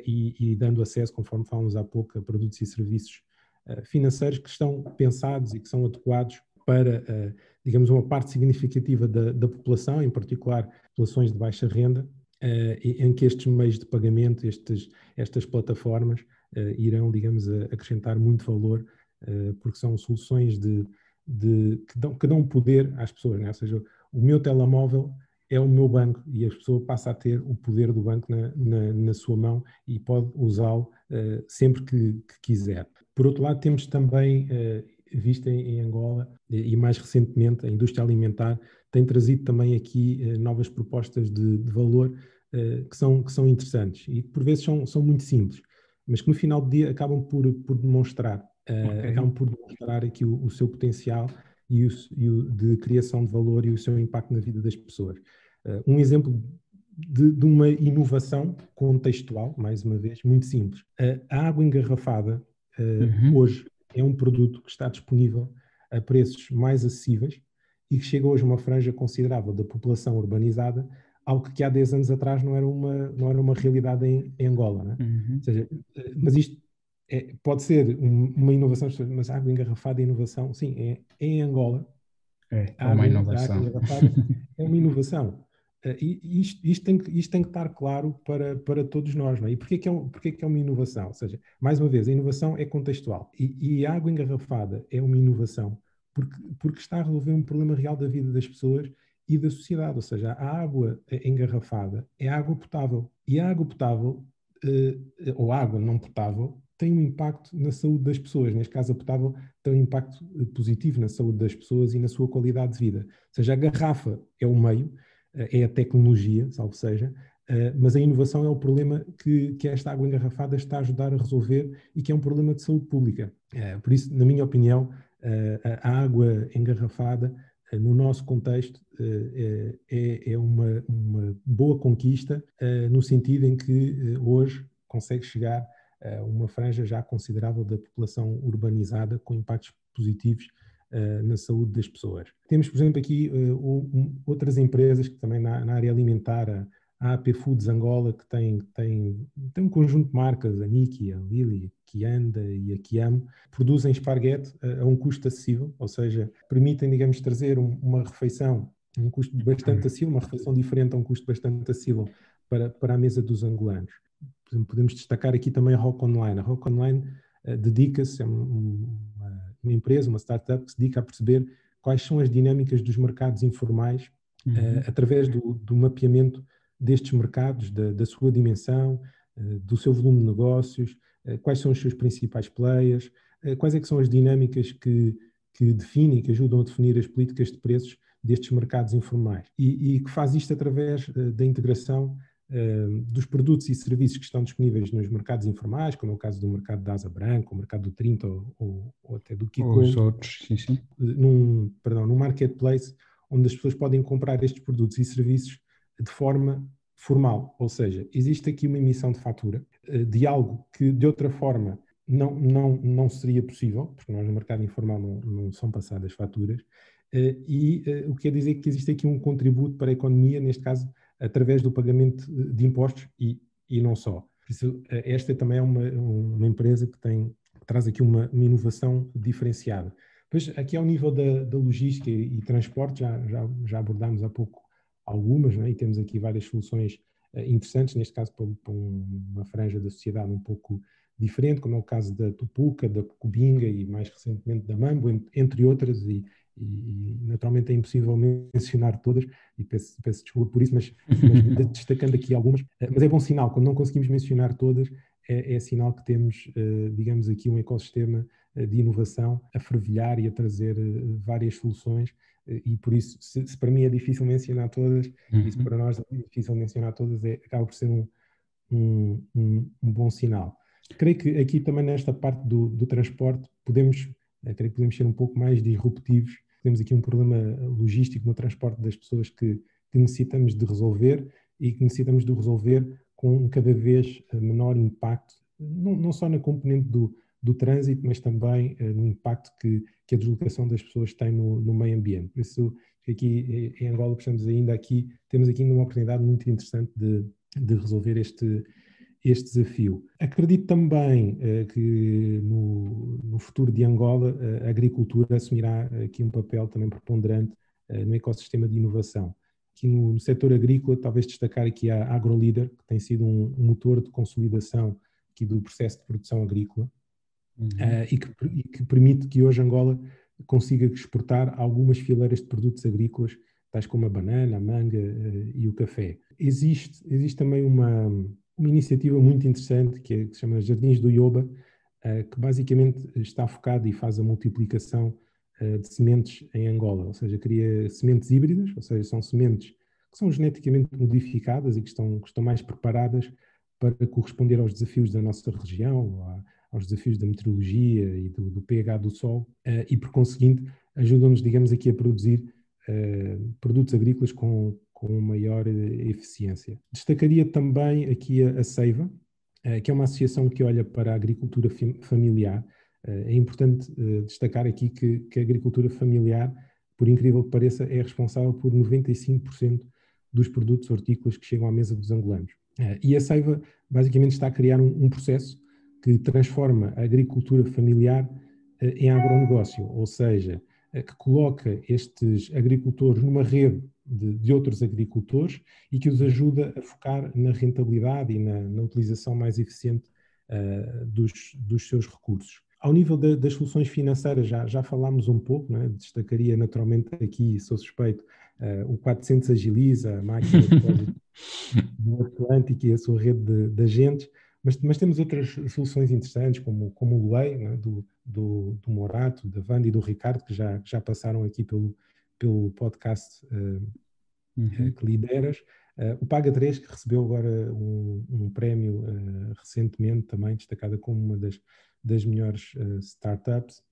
e, e, dando acesso, conforme falamos há pouco, a produtos e serviços financeiros que estão pensados e que são adequados para, uh, digamos, uma parte significativa da, da, população, em particular populações de baixa renda, em que estes meios de pagamento, estes, estas plataformas, irão, digamos, acrescentar muito valor, porque são soluções de, de, que, dão, que dão poder às pessoas, né? ou seja, o meu telemóvel é o meu banco e a pessoa passa a ter o poder do banco na, na, na sua mão e pode usá-lo sempre que, que, quiser. Por outro lado, temos também visto em, Angola e, mais recentemente a indústria alimentar tem trazido também aqui uh, novas propostas de, de valor que, são, que são interessantes e por vezes são, são muito simples, mas que no final do dia acabam por, por demonstrar, okay. acabam por demonstrar aqui o, o seu potencial e o, e o, de criação de valor e o seu impacto na vida das pessoas. Um exemplo de, de, uma inovação contextual, mais uma vez, muito simples. A água engarrafada uh, uhum. hoje é um produto que está disponível a preços mais acessíveis e que chega hoje a uma franja considerável da população urbanizada, algo que há 10 anos atrás não era uma, não era uma realidade em, em Angola. Né? Uhum. Ou seja, mas isto é, pode ser um, uma inovação, mas água engarrafada é inovação? Sim, é, é em Angola. É, é uma inovação. é uma inovação. Uh, e isto, isto, tem que, isto tem que estar claro para, para todos nós. Não é? E porquê que é, um, porquê que é uma inovação? Ou seja, mais uma vez, a inovação é contextual. E, e a água engarrafada é uma inovação porque, porque está a resolver um problema real da vida das pessoas e da sociedade. Ou seja, a água engarrafada é água potável. E a água potável, uh, ou água não potável, tem um impacto na saúde das pessoas. Neste caso, a potável tem um impacto eh, positivo na saúde das pessoas e na sua qualidade de vida. Ou seja, a garrafa é o meio, eh, é a tecnologia, salvo seja, eh, mas a inovação é o problema que, que esta água engarrafada está a ajudar a resolver e que é um problema de saúde pública. Por isso, na minha opinião, a água engarrafada, no nosso contexto, é, é uma, uma boa conquista, no sentido em que hoje consegue chegar a uma franja já considerável da população urbanizada, com impactos positivos na saúde das pessoas. Temos, por exemplo, aqui uh, um, outras empresas que também na, na, área alimentar, a, a AP Foods Angola, que tem, tem, tem um conjunto de marcas, a Niki, a Lili, a Kianda e a Kiamo, produzem esparguete a, a, um custo acessível, ou seja, permitem, digamos, trazer um, uma refeição um custo bastante acessível, uma refeição diferente a um custo bastante acessível para, para a mesa dos angolanos. Podemos destacar aqui também a Rock Online. A Rock Online uh, dedica-se, é um, uma empresa, uma startup que se dedica a perceber quais são as dinâmicas dos mercados informais uhum. uh, através do, do, mapeamento destes mercados, da, da sua dimensão, uh, do seu volume de negócios, uh, quais são os seus principais players, quais é que são as dinâmicas que, que definem, que ajudam a definir as políticas de preços destes mercados informais. E, e que faz isto através da integração dos produtos e serviços que estão disponíveis nos mercados informais, como é o caso do mercado da Asa Branca, o mercado do 30 ou, ou, até do Kiko. Ou os outros, sim, sim. Num, perdão, num marketplace onde as pessoas podem comprar estes produtos e serviços de forma formal, ou seja, existe aqui uma emissão de fatura uh, de algo que de outra forma não, não, não seria possível, porque nós no mercado informal não, não são passadas faturas, uh, e o que quer dizer que existe aqui um contributo para a economia, neste caso através do pagamento de impostos e, e não só. Isso, eh, esta também é uma, uma empresa que tem, que traz aqui uma, uma, inovação diferenciada. Pois aqui ao nível da, da logística e, e transporte, já, já, já, abordámos há pouco algumas, é? e temos aqui várias soluções uh, interessantes, neste caso para, para, uma franja da sociedade um pouco diferente, como é o caso da Tupuca, da Cubinga e mais recentemente da Mambo, entre outras, e, e, naturalmente é impossível mencionar todas, e peço, peço desculpa por isso, mas, mas destacando aqui algumas, eh, mas é bom sinal, quando não conseguimos mencionar todas, é, é sinal que temos, uh, digamos aqui, um ecossistema uh, de inovação a fervilhar e a trazer várias soluções, e por isso, se, se, para mim é difícil mencionar todas, uhum. e se para nós é difícil mencionar todas, é, acaba por ser um, um, um, um bom sinal. Creio que aqui também nesta parte do, do transporte podemos, creio que podemos ser um pouco mais disruptivos temos aqui um problema logístico no transporte das pessoas que, que necessitamos de resolver e que necessitamos de resolver com um cada vez eh, menor impacto, não, não só na componente do, do trânsito, mas também uh, no impacto que, que a deslocação das pessoas tem no, no meio ambiente. Por isso, aqui em Angola, estamos ainda aqui, temos aqui uma oportunidade muito interessante de, de resolver este, este desafio. Acredito também uh, que no, no, futuro de Angola uh, a agricultura assumirá aqui um papel também preponderante uh, no ecossistema de inovação. Aqui no, no, setor agrícola, talvez destacar aqui a AgroLeader, que tem sido um, um motor de consolidação aqui do processo de produção agrícola uhum. e, que, e, que, permite que hoje Angola consiga exportar algumas fileiras de produtos agrícolas, tais como a banana, a manga e o café. Existe, existe também uma, uma iniciativa muito interessante que, é, que se chama Jardins do Ioba, uh, que basicamente está focada e faz a multiplicação uh, de sementes em Angola, ou seja, cria sementes híbridas, ou seja, são sementes que são geneticamente modificadas e que estão, que estão mais preparadas para corresponder aos desafios da nossa região, aos desafios da meteorologia e do, do pH do sol, uh, e por conseguinte ajudam-nos, digamos aqui, a produzir produtos agrícolas com, com maior eh, eficiência. Destacaria também aqui a, Seiva, eh, que é uma associação que olha para a agricultura familiar. Eh, é importante destacar aqui que, que a agricultura familiar, por incrível que pareça, é responsável por 95% dos produtos hortícolas que chegam à mesa dos angolanos. E a Seiva basicamente está a criar um, um processo que transforma a agricultura familiar em agronegócio, ou seja, que coloca estes agricultores numa rede de, de, outros agricultores e que os ajuda a focar na rentabilidade e na, na utilização mais eficiente uh, dos, dos seus recursos. Ao nível de, das soluções financeiras, já, já falámos um pouco, é? destacaria naturalmente aqui, sou suspeito, uh, o 400 Agiliza, a máquina de do Atlântico e a sua rede de, de agentes, mas, mas, temos outras soluções interessantes, como, como o Lei, é? do, do, do, Morato, da Wanda e do Ricardo, que já, já passaram aqui pelo, pelo podcast uh, uhum. que lideras. Uh, o Paga 3, que recebeu agora um, um prémio recentemente, também destacada como uma das, das melhores startups.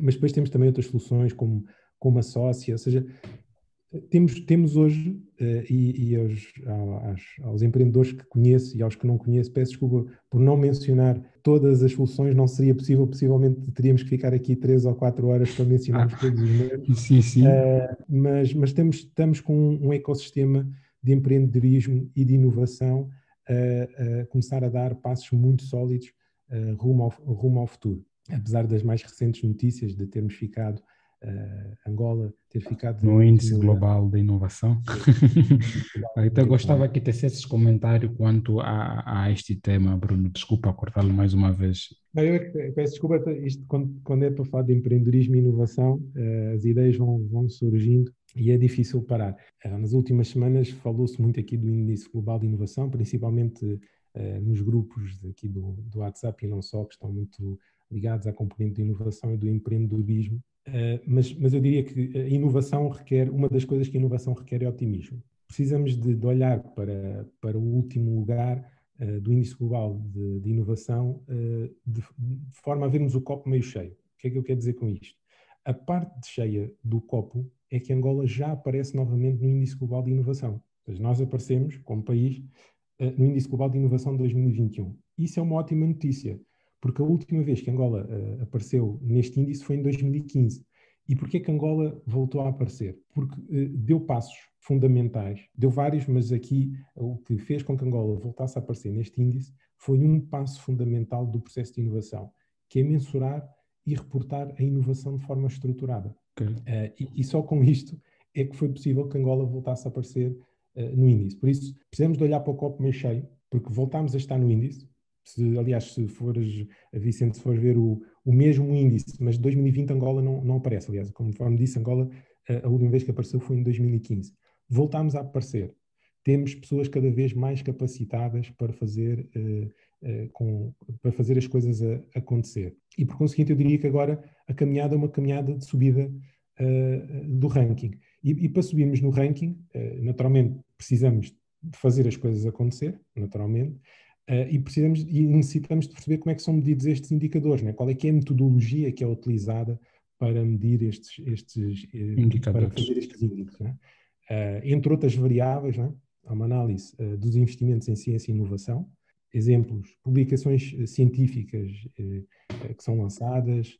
mas depois temos também outras soluções, como, como a Sócia, ou seja, temos, temos hoje, uh, e, e aos, aos, aos, empreendedores que conheço e aos que não conheço, peço desculpa por não mencionar todas as soluções, não seria possível, possivelmente teríamos que ficar aqui três ou quatro horas para mencionarmos ah, todos os meus. Sim, sim. Uh, mas mas temos, estamos com um ecossistema de empreendedorismo e de inovação a, a começar a dar passos muito sólidos uh, rumo, ao, rumo ao futuro. Apesar das mais recentes notícias de termos ficado Angola ter ficado no índice global de inovação. então gostava que tecesses comentário quanto a, a, este tema, Bruno. Desculpa cortá-lo mais uma vez. Não, eu é peço desculpa, isto, quando, quando, é para falar de empreendedorismo e inovação, uh, as ideias vão, vão surgindo e é difícil parar. Uh, nas últimas semanas falou-se muito aqui do índice global de inovação, principalmente nos grupos aqui do, do WhatsApp e não só, que estão muito ligados à componente de inovação e do empreendedorismo. Uh, mas, mas eu diria que a inovação requer, uma das coisas que a inovação requer é otimismo. Precisamos de, de olhar para, para o último lugar uh, do índice global de, de inovação uh, de, de, forma a vermos o copo meio cheio. O que é que eu quero dizer com isto? A parte cheia do copo é que Angola já aparece novamente no índice global de inovação. Ou seja, nós aparecemos, como país, no índice global de inovação de 2021. Isso é uma ótima notícia porque a última vez que Angola uh, apareceu neste índice foi em 2015. E porquê que Angola voltou a aparecer? Porque uh, deu passos fundamentais, deu vários, mas aqui o que fez com que Angola voltasse a aparecer neste índice foi um passo fundamental do processo de inovação, que é mensurar e reportar a inovação de forma estruturada. Okay. Uh, e, e, só com isto é que foi possível que Angola voltasse a aparecer no índice. Por isso, precisamos de olhar para o copo meio cheio, porque voltámos a estar no índice, se, aliás, se fores, Vicente, se fores ver o, o mesmo índice, mas 2020 Angola não, não aparece, aliás, conforme disse, Angola, a, a última vez que apareceu foi em 2015. Voltámos a aparecer. Temos pessoas cada vez mais capacitadas para fazer, uh, uh, com, para fazer as coisas a, acontecer. E por conseguinte, eu diria que agora a caminhada é uma caminhada de subida uh, do ranking. E, e, para subirmos no ranking, naturalmente precisamos de fazer as coisas acontecer, naturalmente, Uh, e precisamos e necessitamos de perceber como é que são medidos estes indicadores, né? qual é que é a metodologia que é utilizada para medir estes, estes uh, para fazer estes índices. Né? Uh, entre outras variáveis, né? há uma análise dos investimentos em ciência e inovação, exemplos, publicações científicas que são lançadas,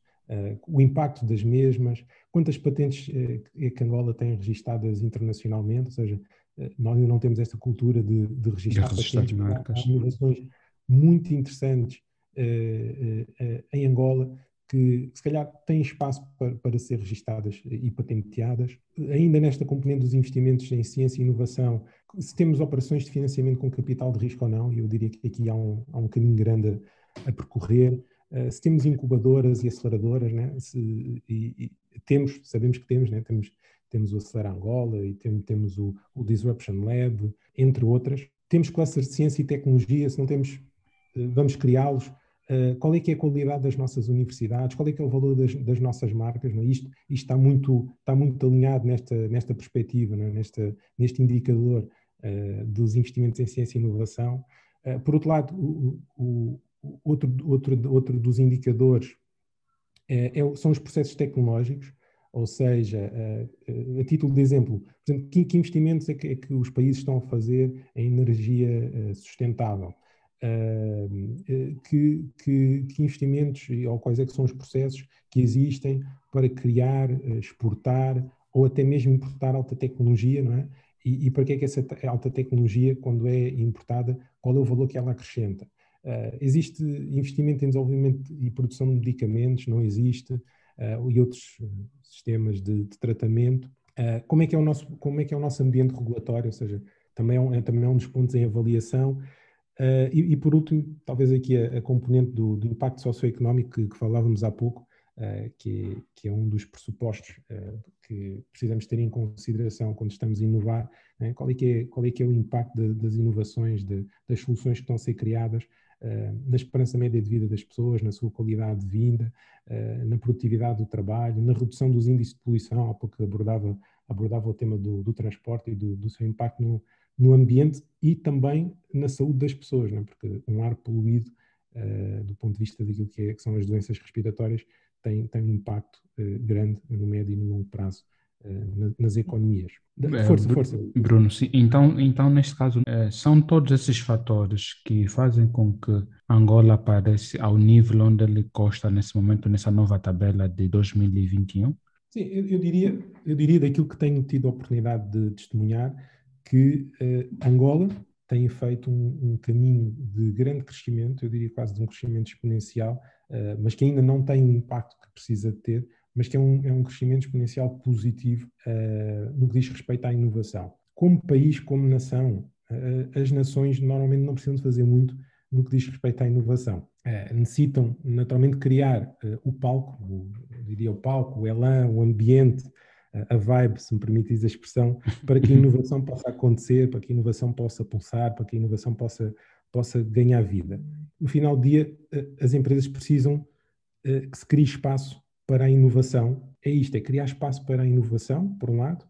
o impacto das mesmas, quantas patentes é que Angola tem registadas internacionalmente, ou seja, eh, nós ainda não temos esta cultura de, de registrar de patentes, marcas. Há inovações muito interessantes uh, uh, em Angola que se calhar têm espaço para, para ser registadas e patenteadas. Ainda nesta componente dos investimentos em ciência e inovação, se temos operações de financiamento com capital de risco ou não, eu diria que aqui há um, há um caminho grande a, a percorrer. Uh, se temos incubadoras e aceleradoras, né? se, e, e temos, sabemos que temos, né? temos temos o Acelera Angola e tem, temos o, o, Disruption Lab, entre outras. Temos clusters de ciência e tecnologia, se não temos, eh, vamos criá-los. Uh, qual é que é a qualidade das nossas universidades? Qual é que é o valor das, das nossas marcas? É? Isto, isto está, muito, está muito alinhado nesta, nesta perspectiva, é? nesta, neste indicador uh, dos investimentos em ciência e inovação. Uh, por outro lado, o, o, outro, outro, outro dos indicadores é, são os processos tecnológicos. Ou seja, a, a, título de exemplo, por exemplo, que, investimentos é que, é que, os países estão a fazer em energia uh, sustentável? Que, que, que, investimentos ou quais é que são os processos que existem para criar, exportar ou até mesmo importar alta tecnologia, não é? E, e para que é que essa alta tecnologia, quando é importada, qual é o valor que ela acrescenta? Uh, existe investimento em desenvolvimento e produção de medicamentos? Não existe? Uh, e outros sistemas de, de tratamento. Uh, como, é que é o nosso, como é que é o nosso ambiente regulatório? Ou seja, também é um, é, também é um dos pontos em avaliação. E, e, por último, talvez aqui a, a componente do, do, impacto socioeconómico que, que falávamos há pouco, que, que, é um dos pressupostos que precisamos ter em consideração quando estamos a inovar, né? qual, é que é, qual é que é o impacto de, das inovações, de, das soluções que estão a ser criadas uh, na esperança média de vida das pessoas, na sua qualidade de vida, uh, na produtividade do trabalho, na redução dos índices de poluição, há pouco abordava, abordava o tema do, do transporte e do, do, seu impacto no, no ambiente e também na saúde das pessoas, né? porque um ar poluído, uh, do ponto de vista daquilo que, é, que, são as doenças respiratórias, tem, tem um impacto grande no médio e no longo prazo nas economias. É, força, força. Bruno, sim. Então, então, neste caso, é, são todos esses fatores que fazem com que Angola apareça ao nível onde ele consta nesse momento, nessa nova tabela de 2021? Sim, eu, eu diria, eu diria daquilo que tenho tido a oportunidade de testemunhar, que uh, Angola tem feito um, um, caminho de grande crescimento, eu diria quase de um crescimento exponencial, mas que ainda não tem o impacto que precisa ter mas que é um, é um crescimento exponencial positivo uh, no que diz respeito à inovação. Como país, como nação, uh, as nações normalmente não precisam de fazer muito no que diz respeito à inovação. Uh, necessitam, naturalmente, criar o palco, o, eu diria o palco, o elan, o ambiente, a vibe, se me permites a expressão, para que a inovação possa acontecer, para que a inovação possa pulsar, para que a inovação possa, possa ganhar vida. No final do dia, as empresas precisam que se crie espaço para a inovação é isto: é criar espaço para a inovação, por um lado,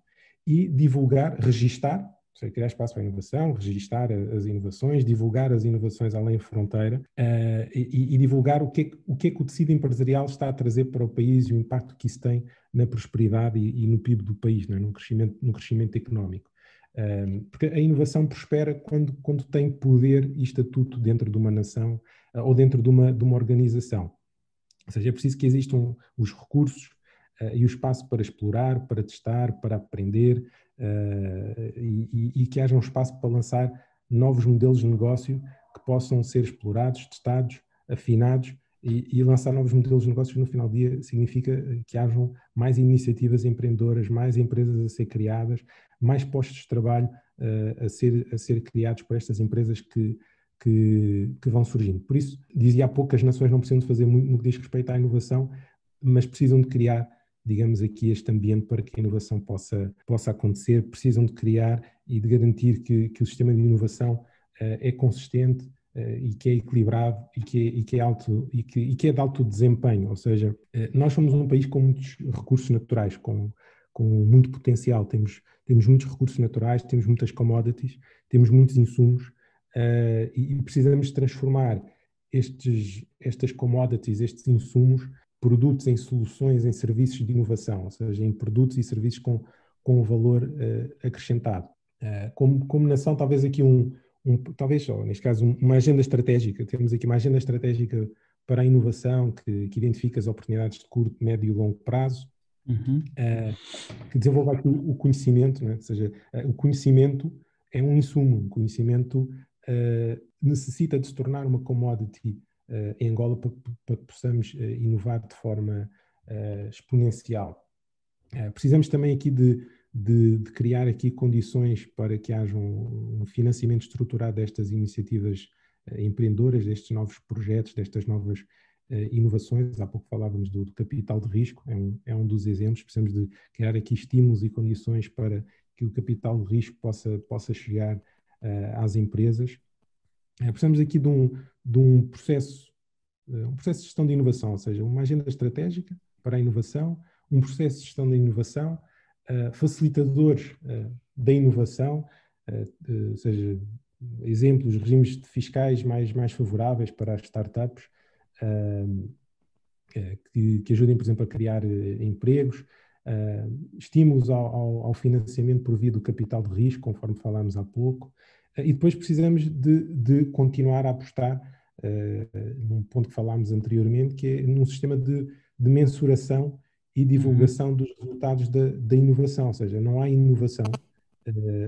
e divulgar, registar, seja, criar espaço para a inovação, registar as inovações, divulgar as inovações além fronteira uh, e, e, divulgar o que, é, o que é que o tecido empresarial está a trazer para o país e o impacto que isso tem na prosperidade e, e no PIB do país, é? no, crescimento, no crescimento económico. Uh, porque a inovação prospera quando, quando tem poder e estatuto dentro de uma nação uh, ou dentro de uma, de uma organização. Ou seja, é preciso que existam os recursos uh, e o espaço para explorar, para testar, para aprender uh, e, e, que haja um espaço para lançar novos modelos de negócio que possam ser explorados, testados, afinados e, e, lançar novos modelos de negócios no final do dia significa que hajam mais iniciativas empreendedoras, mais empresas a ser criadas, mais postos de trabalho uh, a, ser, a ser criados por estas empresas que, que, que, vão surgindo. Por isso, dizia há pouco que as nações não precisam de fazer muito no que diz respeito à inovação, mas precisam de criar, digamos aqui, este ambiente para que a inovação possa, possa acontecer, precisam de criar e de garantir que, que o sistema de inovação uh, é consistente uh, e que é equilibrado e que é, e que é alto e que, e que, é de alto desempenho, ou seja, uh, nós somos um país com muitos recursos naturais, com, com muito potencial, temos, temos muitos recursos naturais, temos muitas commodities, temos muitos insumos, Uh, e precisamos transformar estes, estas commodities, estes insumos, produtos em soluções, em serviços de inovação, ou seja, em produtos e serviços com, com valor uh, acrescentado. Uh, como, como nação, talvez aqui um, um talvez, oh, neste caso, uma agenda estratégica, temos aqui uma agenda estratégica para a inovação que, que identifica as oportunidades de curto, médio e longo prazo, uhum. que desenvolva aqui o conhecimento, né? ou seja, o conhecimento é um insumo, um conhecimento uh, necessita de se tornar uma commodity uh, em Angola para, que possamos uh, inovar de forma exponencial. precisamos também aqui de, de, de, criar aqui condições para que haja um, um financiamento estruturado destas iniciativas empreendedoras, destes novos projetos, destas novas inovações. Há pouco falávamos do, do, capital de risco, é um, é um dos exemplos. Precisamos de criar aqui estímulos e condições para que o capital de risco possa, possa chegar às empresas. Uh, precisamos aqui de um, de um processo, uh, um processo de gestão de inovação, ou seja, uma agenda estratégica para a inovação, um processo de gestão da inovação, facilitadores da inovação, ou seja, exemplos, regimes fiscais mais, mais favoráveis para as startups, que, que, ajudem, por exemplo, a criar empregos, uh, estímulos ao, ao, ao, financiamento por via do capital de risco, conforme falámos há pouco, uh, e depois precisamos de, de continuar a apostar uh, num ponto que falámos anteriormente, que é num sistema de, de mensuração e divulgação uhum. dos resultados da, da, inovação, ou seja, não há inovação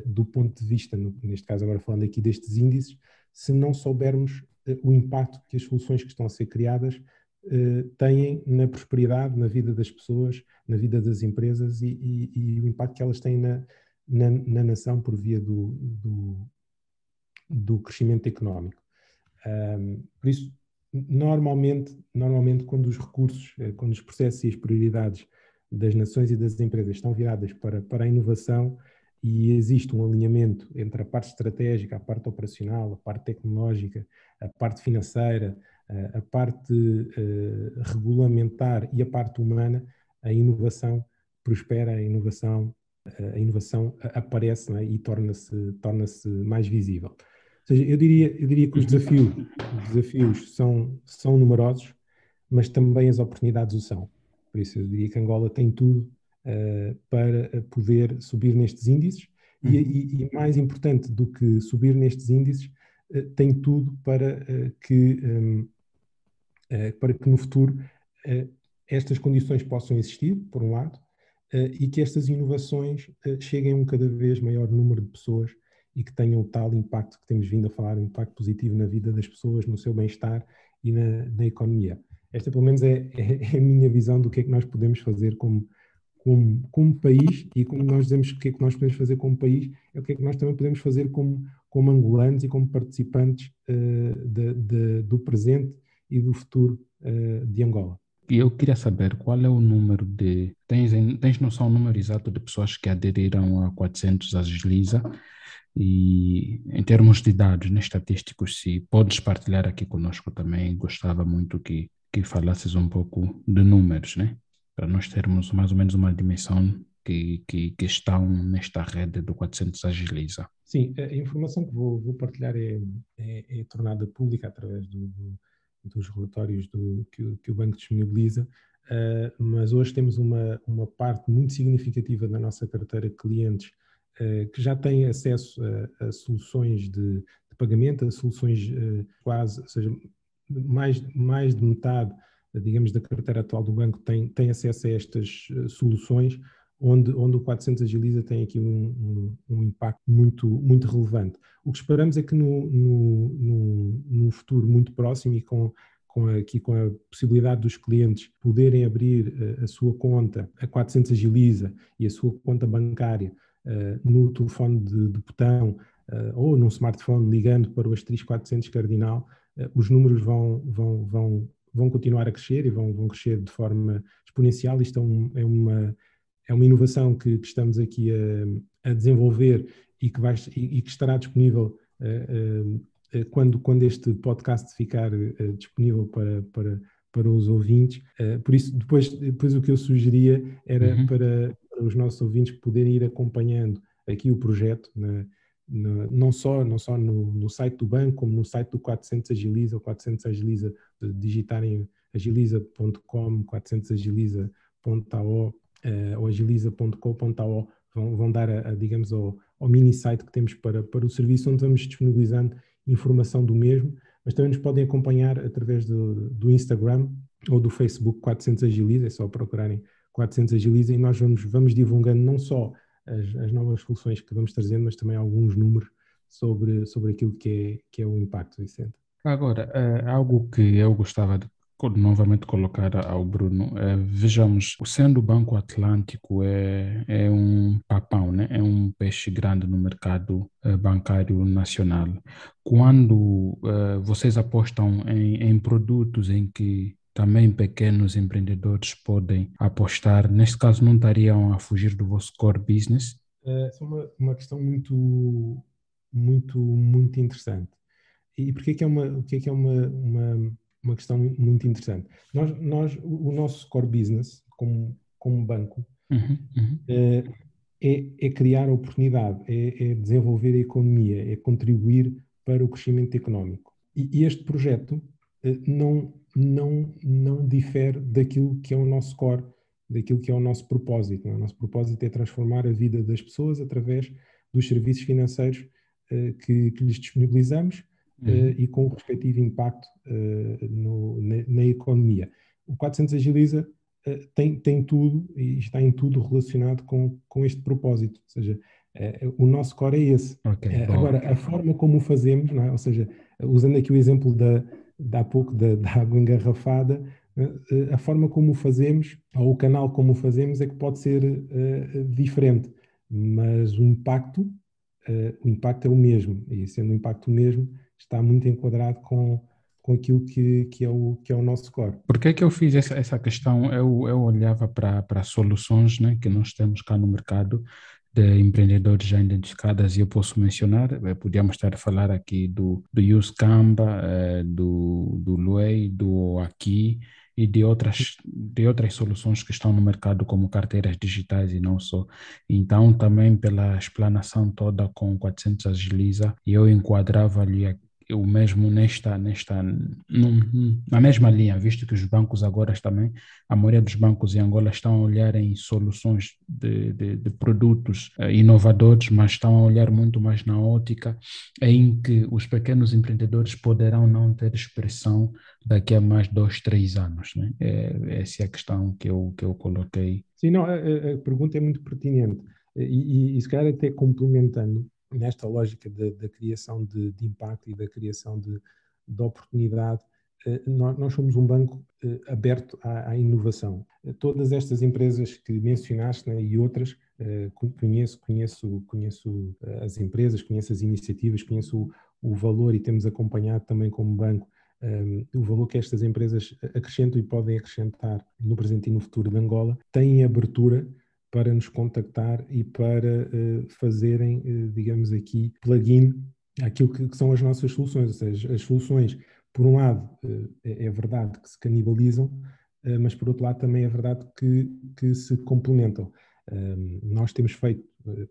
do ponto de vista, no, neste caso agora falando aqui destes índices, se não soubermos o impacto que as soluções que estão a ser criadas têm na prosperidade, na vida das pessoas, na vida das empresas e, e, e o impacto que elas têm na, na, na nação por via do, do, do crescimento económico. Um, por isso, normalmente, normalmente quando os recursos, eh, quando os processos e as prioridades das nações e das empresas estão viradas para, para a inovação e existe um alinhamento entre a parte estratégica, a parte operacional, a parte tecnológica, a parte financeira, a parte uh, regulamentar e a parte humana, a inovação prospera, a inovação, a inovação aparece é? e torna-se torna mais visível. Ou seja, eu diria, eu diria que os desafios, os desafios são, são numerosos, mas também as oportunidades o são. Por isso, eu diria que Angola tem tudo uh, para poder subir nestes índices uhum. e, e, e, mais importante do que subir nestes índices, tem tudo para, uh, que, um, para que no futuro estas condições possam existir, por um lado, e que estas inovações cheguem a um cada vez maior número de pessoas e que tenham o tal impacto que temos vindo a falar, um impacto positivo na vida das pessoas, no seu bem-estar e na, na, economia. Esta, pelo menos, é, é, é, a minha visão do que é que nós podemos fazer como, como, como país e como nós dizemos o que é que nós podemos fazer como país, é o que é que nós também podemos fazer como, como angolanos e como participantes uh, de, de, do presente e do futuro uh, de Angola. Eu queria saber qual é o número de. Tens, tens noção do número exato de pessoas que aderiram a 400 Agiliza e em termos de dados, né, estatísticos, se podes partilhar aqui conosco também, gostava muito que, que falasses um pouco de números, né? Para nós termos mais ou menos uma dimensão que, que, que estão nesta rede do 400 Agiliza. Sim, a informação que vou, vou partilhar é, é, é, tornada pública através do, do, dos relatórios do, que, que, o banco disponibiliza, uh, mas hoje temos uma, uma parte muito significativa da nossa carteira de clientes eh, que já têm acesso a, a soluções de, de, pagamento, a soluções uh, quase, ou seja, mais, mais de metade, digamos, da carteira atual do banco tem, tem acesso a estas uh, soluções, onde, onde o 400 Agiliza tem aqui um, um, um, impacto muito, muito relevante. O que esperamos é que no, no, no, no futuro muito próximo e com com aqui com a possibilidade dos clientes poderem abrir a, a sua conta, a 400 Agiliza e a sua conta bancária uh, no telefone de, de botão uh, ou num smartphone ligando para o asterisco 400 cardinal, uh, os números vão, vão, vão, vão continuar a crescer e vão, vão crescer de forma exponencial. Isto é, um, é uma, é uma inovação que, que estamos aqui a, a, desenvolver e que, vai, e, e que estará disponível quando, quando este podcast ficar disponível para, para, para os ouvintes. por isso, depois, depois o que eu sugeria era uhum. para para os nossos ouvintes poderem ir acompanhando aqui o projeto, na, na, não só, não só no, no, site do banco, como no site do 400 Agiliza, ou 400 Agiliza, digitarem agiliza.com, 400 agiliza.ao uh, ou agiliza.co.ao, vão, vão dar, a, a, digamos, ao, ao mini site que temos para, para o serviço, onde vamos disponibilizando informação do mesmo, mas também nos podem acompanhar através do, do Instagram ou do Facebook 400 Agiliza, é só procurarem 400 Agiliza e nós vamos, vamos divulgando não só as, as, novas soluções que vamos trazendo, mas também alguns números sobre, sobre aquilo que é, que é o impacto, Vicente. Agora, uh, algo que eu gostava de novamente colocar ao Bruno, uh, vejamos, sendo o Banco Atlântico é, é um papão, né? é um peixe grande no mercado uh, bancário nacional. Quando vocês apostam em, em produtos em que também pequenos empreendedores podem apostar? Neste caso, não estariam a fugir do vosso core business? É uma, uma questão muito, muito, muito interessante. E porquê que é uma, o que é que é uma, uma, uma questão muito interessante? Nós, nós, o nosso core business, como, como banco, uhum, uhum. É, é, é, criar oportunidade, é, é, desenvolver a economia, é contribuir para o crescimento económico. E, e este projeto eh, não, não, não difere daquilo que é o nosso core, daquilo que é o nosso propósito. É? O nosso propósito é transformar a vida das pessoas através dos serviços financeiros uh, que, que, lhes disponibilizamos uhum. e com o respectivo impacto uh, no, na, na, economia. O 400 Agiliza tem, tem tudo e está em tudo relacionado com, com este propósito, ou seja, o nosso core é esse. Okay, agora, a forma como o fazemos, é? ou seja, usando aqui o exemplo da, de há pouco da, da água engarrafada, a forma como o fazemos, ou o canal como o fazemos, é que pode ser uh, diferente, mas o impacto, uh, o impacto é o mesmo, e sendo o impacto o mesmo, está muito enquadrado com, com aquilo que, que, é o, que é o nosso core. Por que é que eu fiz essa, essa questão? Eu, eu olhava para, para soluções né, que nós temos cá no mercado de empreendedores já identificadas e eu posso mencionar, eh, podíamos estar a falar aqui do, do Uscamba, eh, do, do Luei, do Aqui e de outras, de outras soluções que estão no mercado como carteiras digitais e não só. Então também pela explanação toda com 400 Agiliza, eu enquadrava ali o mesmo nesta, nesta num, na mesma linha, visto que os bancos agora também, a maioria dos bancos em Angola estão a olhar em soluções de, de, de produtos uh, inovadores, mas estão a olhar muito mais na ótica em que os pequenos empreendedores poderão não ter expressão daqui a mais dois, três anos. Né? É, essa é a questão que eu, que eu coloquei. Sim, não, a, a pergunta é muito pertinente. E, e, e se calhar até complementando, nesta lógica da criação de, de, impacto e da criação de, de oportunidade, eh, nós, somos um banco eh, aberto à, à, inovação. Todas estas empresas que mencionaste né, e outras, eh, conheço, conheço, conheço as empresas, conheço as iniciativas, conheço o, o valor e temos acompanhado também como banco o valor que estas empresas acrescentam e podem acrescentar no presente e no futuro de Angola, têm abertura para nos contactar e para uh, fazerem, uh, digamos aqui, plugin àquilo que, que, são as nossas soluções. Ou seja, as soluções, por um lado, uh, é, é, verdade que se canibalizam, mas por outro lado também é verdade que, que se complementam. nós temos feito,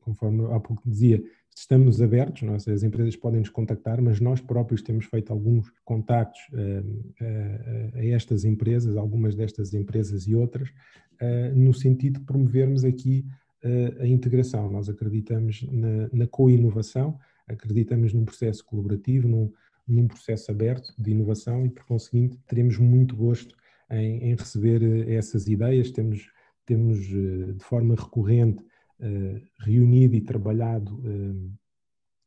conforme há pouco dizia, estamos abertos, nós, as empresas podem nos contactar, mas nós próprios temos feito alguns contactos uh, uh, a estas empresas, algumas destas empresas e outras, no sentido de promovermos aqui a integração. Nós acreditamos na, na co-inovação, acreditamos num processo colaborativo, num, num, processo aberto de inovação e, por conseguinte, teremos muito gosto em, em receber essas ideias. Temos, temos de forma recorrente eh, reunido e trabalhado uh,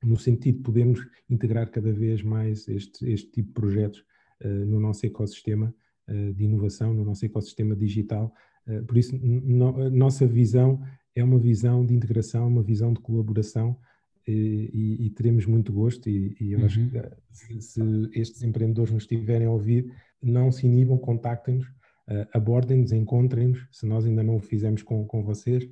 no sentido de podermos integrar cada vez mais este, este tipo de projetos uh, no nosso ecossistema de inovação, no nosso ecossistema digital. por isso, no, a nossa visão é uma visão de integração, uma visão de colaboração e, e, teremos muito gosto e, e eu uhum. acho que se, se, estes empreendedores nos estiverem a ouvir, não se inibam, contactem-nos, abordem-nos, encontrem-nos, se nós ainda não o fizemos com, com vocês,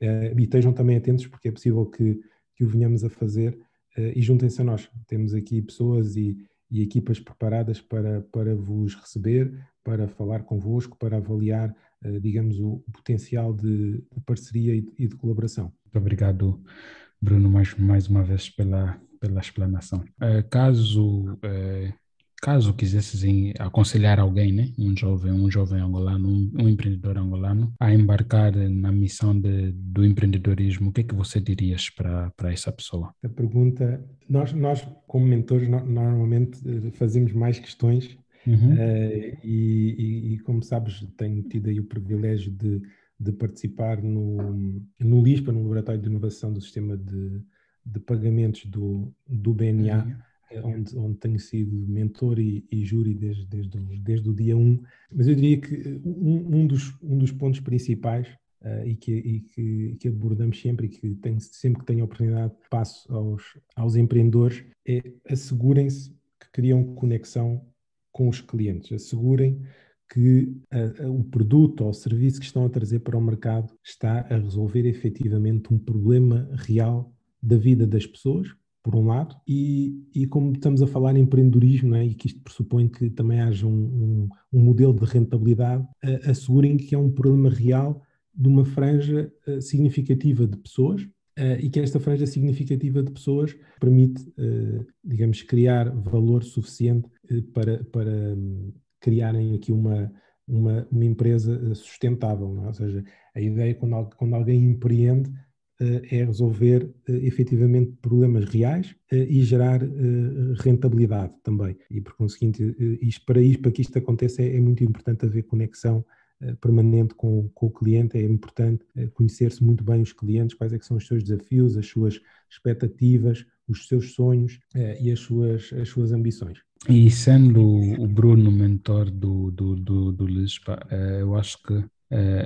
e estejam também atentos, porque é possível que, que o venhamos a fazer uh, e juntem-se a nós. Temos aqui pessoas e, e, equipas preparadas para, para vos receber, para falar convosco, para avaliar, uh, digamos, o, potencial de, parceria e de, colaboração. Muito obrigado, Bruno, mais, mais uma vez pela, pela explanação. caso caso quisesses aconselhar alguém, né, um jovem, um jovem angolano, um, um empreendedor angolano, a embarcar na missão de, do empreendedorismo, o que é que você dirias para essa pessoa? A pergunta, nós, nós como mentores, no, normalmente eh, fazemos mais questões uhum. uh, e, e, e, como sabes, tenho tido aí o privilégio de, de participar no, no LISPA, no Laboratório de Inovação do Sistema de, de Pagamentos do, do BNA. Uhum onde, onde tenho sido mentor e, e júri desde, desde, o, desde o dia 1. Mas eu diria que um, um, dos, um dos pontos principais uh, e, que, e que, que, abordamos sempre e que tenho, sempre que tenho a oportunidade passo aos, aos empreendedores é assegurem-se que criam conexão com os clientes, assegurem que uh, uh, o produto ou o serviço que estão a trazer para o mercado está a resolver efetivamente um problema real da vida das pessoas, por um lado, e, e como estamos a falar em empreendedorismo, é? e que isto pressupõe que também haja um, um, um modelo de rentabilidade, uh, assegurem que é um problema real de uma franja uh, significativa de pessoas uh, e que esta franja significativa de pessoas permite, digamos, criar valor suficiente para, para um, criarem aqui uma, uma, uma empresa sustentável. É? Ou seja, a ideia é quando, quando alguém empreende eh, é resolver eh, efetivamente problemas reais eh, e gerar rentabilidade também. E por conseguinte, para, isto, para que isto aconteça é, é muito importante haver conexão permanente com, com, o cliente, é importante conhecer-se muito bem os clientes, quais é são os seus desafios, as suas expectativas, os seus sonhos e as suas, as suas ambições. E sendo o Bruno mentor do, do, do, do Lispa, eu acho que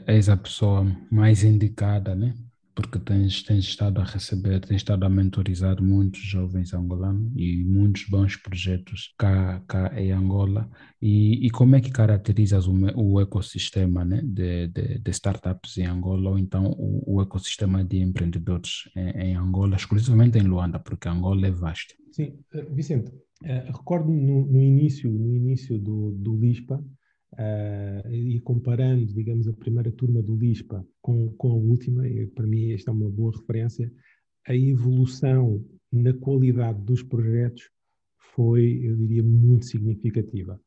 és a pessoa mais indicada, né? Porque tens, tens estado a receber, tens estado a mentorizar muitos jovens angolanos e muitos bons projetos cá, cá em Angola. E, e como é que caracterizas o, o ecossistema né, de, de, de, startups em Angola ou então o, o ecossistema de empreendedores em, em, Angola, exclusivamente em Luanda, porque Angola é vasto? Sim, eh, Vicente, uh, recordo no, no, início, no início do, do LISPA, Uh, e comparando, digamos, a primeira turma do LISPA com, com a última, e para mim esta é uma boa referência, a evolução na qualidade dos projetos foi, eu diria, muito significativa.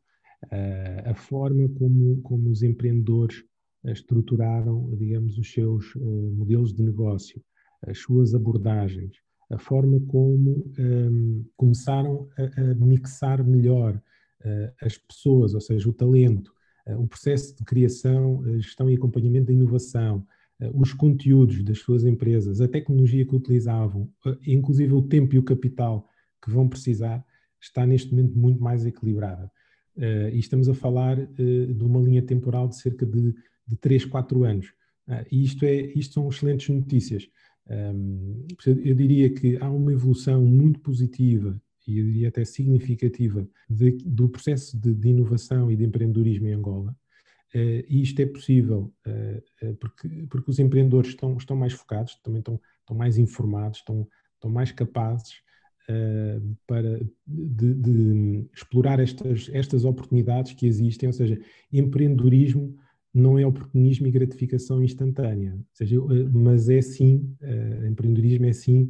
Uh, a forma como, como os empreendedores estruturaram, digamos, os seus uh, modelos de negócio, as suas abordagens, a forma como um, começaram a, a, mixar melhor as pessoas, ou seja, o talento, o processo de criação, gestão e acompanhamento da inovação, eh, os conteúdos das suas empresas, a tecnologia que utilizavam, eh, inclusive o tempo e o capital que vão precisar, está neste momento muito mais equilibrada. E estamos a falar de uma linha temporal de cerca de, de 3, 4 anos. E isto, é, isto são excelentes notícias. Eu diria que há uma evolução muito positiva e eu diria até significativa, de, do processo de, de, inovação e de empreendedorismo em Angola. Uh, e isto é possível uh, porque, porque os empreendedores estão, estão mais focados, também estão, estão mais informados, estão, estão mais capazes uh, para, de, de, explorar estas, estas oportunidades que existem, ou seja, empreendedorismo não é oportunismo e gratificação instantânea, ou seja, mas é sim, empreendedorismo é sim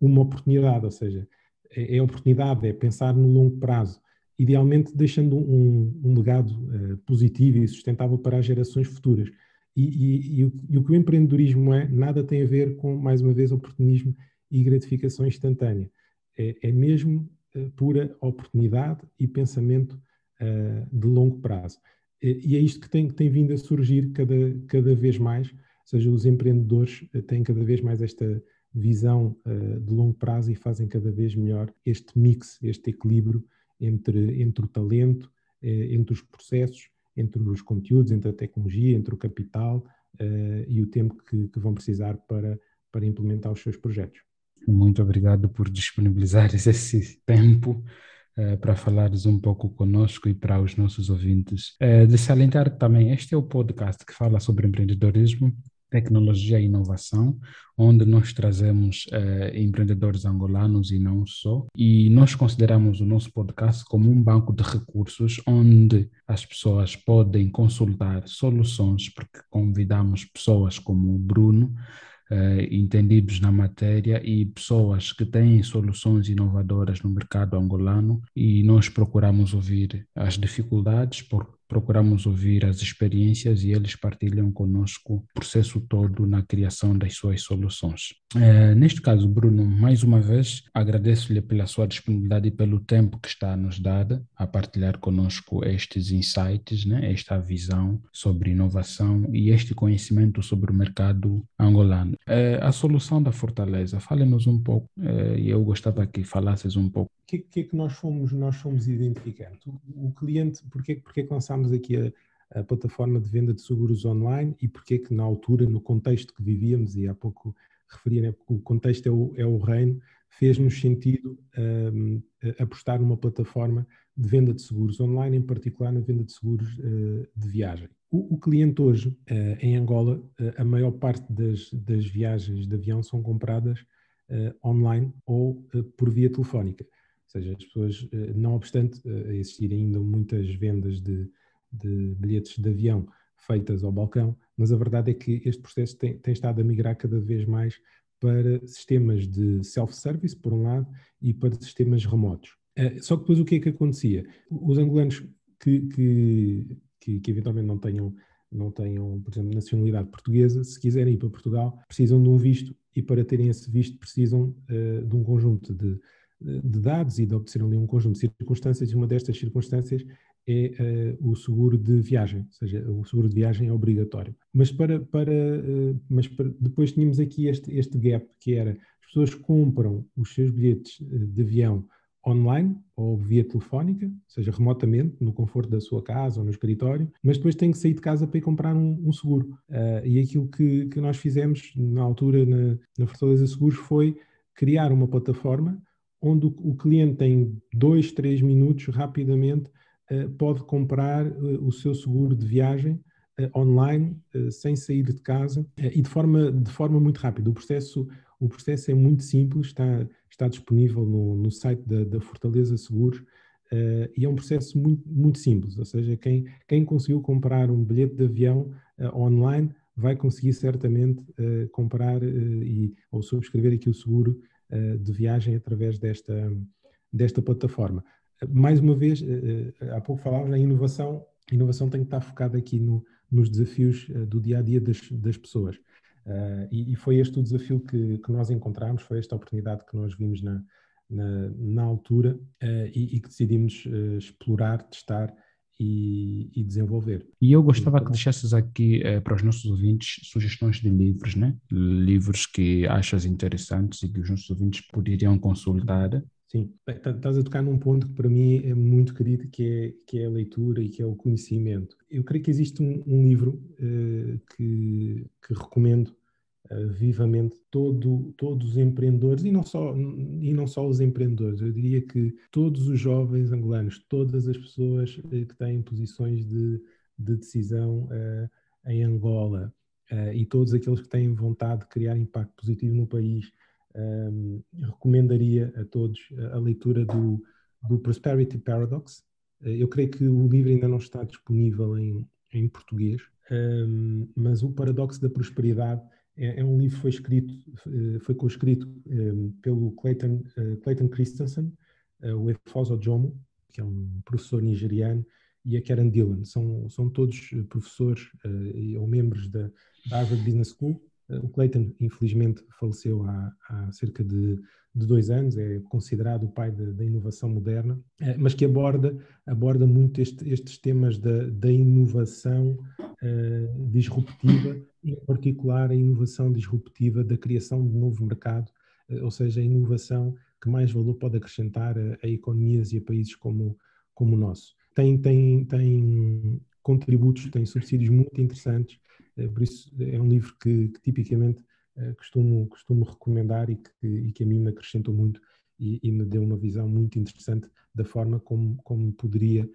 uma oportunidade, ou seja, é, é oportunidade, é pensar no longo prazo, idealmente deixando um, um legado uh, positivo e sustentável para as gerações futuras. E, e, e, o, e, o, que o empreendedorismo é, nada tem a ver com, mais uma vez, oportunismo e gratificação instantânea. É, é mesmo uh, pura oportunidade e pensamento uh, de longo prazo. E, é isto que tem, tem vindo a surgir cada, cada vez mais, ou seja, os empreendedores têm cada vez mais esta visão uh, de longo prazo e fazem cada vez melhor este mix, este equilíbrio entre, entre o talento, uh, entre os processos, entre os conteúdos, entre a tecnologia, entre o capital uh, e o tempo que, que, vão precisar para, para implementar os seus projetos. Muito obrigado por disponibilizar esse tempo para falares um pouco conosco e para os nossos ouvintes. De salientar também, este é o podcast que fala sobre empreendedorismo tecnologia e inovação, onde nós trazemos eh, empreendedores angolanos e não só. E nós consideramos o nosso podcast como um banco de recursos onde as pessoas podem consultar soluções, porque convidamos pessoas como o Bruno, eh, entendidos na matéria e pessoas que têm soluções inovadoras no mercado angolano e nós procuramos ouvir as dificuldades, por, procuramos ouvir as experiências e eles partilham conosco o processo todo na criação das suas soluções. É, neste caso, Bruno, mais uma vez agradeço-lhe pela sua disponibilidade e pelo tempo que está nos dado a partilhar conosco estes insights, né, esta visão sobre inovação e este conhecimento sobre o mercado angolano. É, a solução da Fortaleza, fale-nos um pouco, é, e eu gostava que falasses um pouco. O que, que, é que nós fomos, nós fomos identificando? O, cliente, porquê, porquê que lançámos aqui a, a, plataforma de venda de seguros online e porque é que na altura, no contexto que vivíamos, e há pouco referia, né, o contexto é o, é o reino, fez-nos sentido um, apostar numa plataforma de venda de seguros online, em particular na venda de seguros uh, de viagem. O, o cliente hoje, uh, em Angola, uh, a maior parte das, das, viagens de avião são compradas online ou por via telefónica. Ou seja, as pessoas, não obstante existirem ainda muitas vendas de, de bilhetes de avião feitas ao balcão, mas a verdade é que este processo tem, tem estado a migrar cada vez mais para sistemas de self-service, por um lado, e para sistemas remotos. Uh, só que depois o que é que acontecia? Os angolanos que, que, que, que, eventualmente não tenham, não tenham, por exemplo, nacionalidade portuguesa, se quiserem ir para Portugal, precisam de um visto e para terem esse visto precisam uh, de um conjunto de, de dados e de obter ali um conjunto de circunstâncias, e uma destas circunstâncias é uh, o seguro de viagem, ou seja, o seguro de viagem é obrigatório. Mas, para, para, uh, mas para, depois tínhamos aqui este, este gap, que era as pessoas compram os seus bilhetes de avião online ou via telefónica, seja remotamente, no conforto da sua casa ou no escritório, mas depois tem que sair de casa para ir comprar um, um seguro. Uh, e aquilo que, que, nós fizemos na altura na, na Fortaleza Seguros foi criar uma plataforma onde o, o cliente tem dois, três minutos rapidamente pode comprar uh, o seu seguro de viagem online, sem sair de casa e de forma, de forma muito rápida. O processo o processo é muito simples, está, está disponível no, no site da, da, Fortaleza Seguros e é um processo muito, muito simples. Ou seja, quem, quem conseguiu comprar um bilhete de avião online vai conseguir certamente comprar e, ou subscrever aqui o seguro de viagem através desta, desta plataforma. Mais uma vez, há pouco falávamos na inovação, a inovação tem que estar focada aqui no, nos desafios do dia a dia das, das pessoas. Uh, e, e, foi este o desafio que, que, nós encontramos, foi esta oportunidade que nós vimos na, na, na altura uh, e, e, que decidimos uh, explorar, testar e, e, desenvolver. E eu gostava então, que deixasses aqui para os nossos ouvintes sugestões de livros, né? Livros que achas interessantes e que os nossos ouvintes poderiam consultar. Sim, estás a tocar num ponto que para mim é muito querido, que é, que é a leitura e que é o conhecimento. Eu creio que existe um, um livro uh, que, que recomendo uh, vivamente todo, todos os empreendedores, e não, só, e não só os empreendedores, eu diria que todos os jovens angolanos, todas as pessoas uh, que têm posições de, de decisão em Angola e todos aqueles que têm vontade de criar impacto positivo no país, um, recomendaria a todos a leitura do, do Prosperity Paradox. Eh, eu creio que o livro ainda não está disponível em, em português, um, mas o Paradoxo da Prosperidade é, é, um livro que foi escrito, eh, foi co-escrito um, pelo Clayton, uh, Clayton Christensen, uh, o Efoso Jomo, que é um professor nigeriano, e a Karen Dillon. São, são todos professores uh, ou membros da, da Harvard Business School o Clayton, infelizmente, faleceu há, há cerca de, de, dois anos, é considerado o pai da inovação moderna, eh, mas que aborda, aborda muito este, estes temas da, da inovação uh, disruptiva, em particular a inovação disruptiva da criação de novo mercado, ou seja, a inovação que mais valor pode acrescentar a, a economias e a países como, como o nosso. Tem, tem, tem contributos, tem subsídios muito interessantes eh, por isso é um livro que, que tipicamente eh, costumo, costumo recomendar e que, e que a mim me acrescentou muito e, e, me deu uma visão muito interessante da forma como, como poderia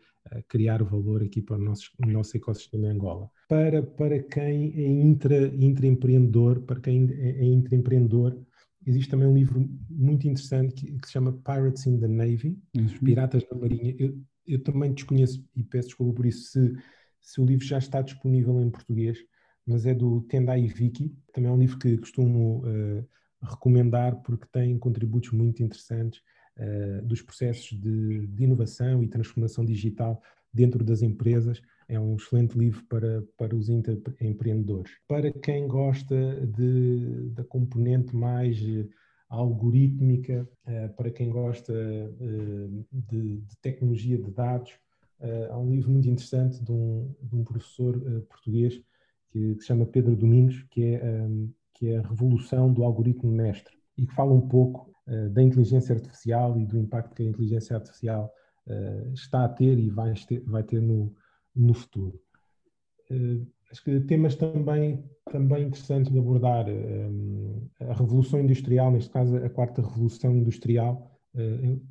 criar valor aqui para o nosso, nosso ecossistema em Angola. Para, para quem é intra, intraempreendedor, para quem é, é intraempreendedor, existe também um livro muito interessante que, que se chama Pirates in the Navy, uhum. Os Piratas na Marinha. Eu, eu também desconheço, e peço desculpa por isso, se, se o livro já está disponível em português, mas é do Tendai Viki. Também é um livro que costumo uh, recomendar porque tem contributos muito interessantes uh, dos processos de, de, inovação e transformação digital dentro das empresas. É um excelente livro para, para os empreendedores. Para quem gosta de, da componente mais algorítmica, uh, para quem gosta de, de, tecnologia de dados, há um livro muito interessante de um, de um professor português que, que se chama Pedro Domingos, que é, um, que é a revolução do algoritmo mestre e que fala um pouco uh, da inteligência artificial e do impacto que a inteligência artificial está a ter e vai ter, vai ter no, no futuro. Acho que temas também, também interessantes de abordar um, a revolução industrial, neste caso a quarta revolução industrial.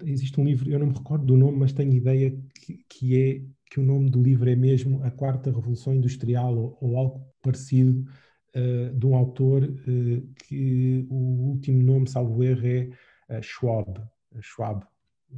Existe um livro, eu não me recordo do nome, mas tenho ideia que, que é que o nome do livro é mesmo A Quarta Revolução Industrial ou, ou algo parecido, uh, de um autor uh, que o último nome, salvo erro, é uh, Schwab, Schwab,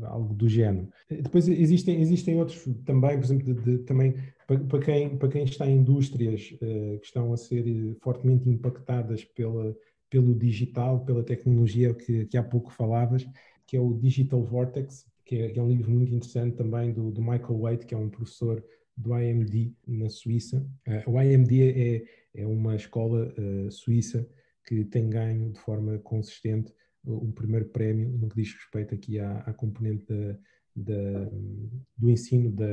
algo do género. Depois existem, existem outros também, por exemplo, de, de, também para, para, quem, para quem está em indústrias que estão a ser fortemente impactadas pela, pelo digital, pela tecnologia que, que há pouco falavas, que é o Digital Vortex, que é, que é um livro muito interessante também do, do, Michael Waite, que é um professor do IMD na Suíça. Uh, o IMD é, é uma escola uh, suíça que tem ganho de forma consistente o, o primeiro prémio no que diz respeito aqui à, à componente da, da, do ensino da,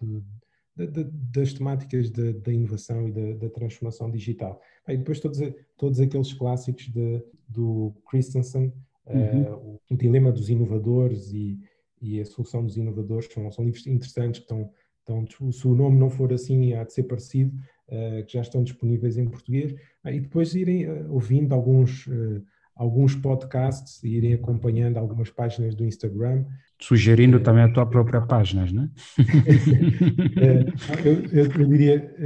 de, das temáticas da, inovação e da, transformação digital. E depois todos, todos aqueles clássicos de, do Christensen, uhum. uh, o, Dilema dos Inovadores e, e a Solução dos Inovadores, são, são livros interessantes que estão, estão, se o nome não for assim, há de ser parecido, uh, que já estão disponíveis em português, uh, e depois irem uh, ouvindo alguns, alguns podcasts, irem acompanhando algumas páginas do Instagram. Sugerindo também a tua própria página, não é? eu, eu, eu, diria,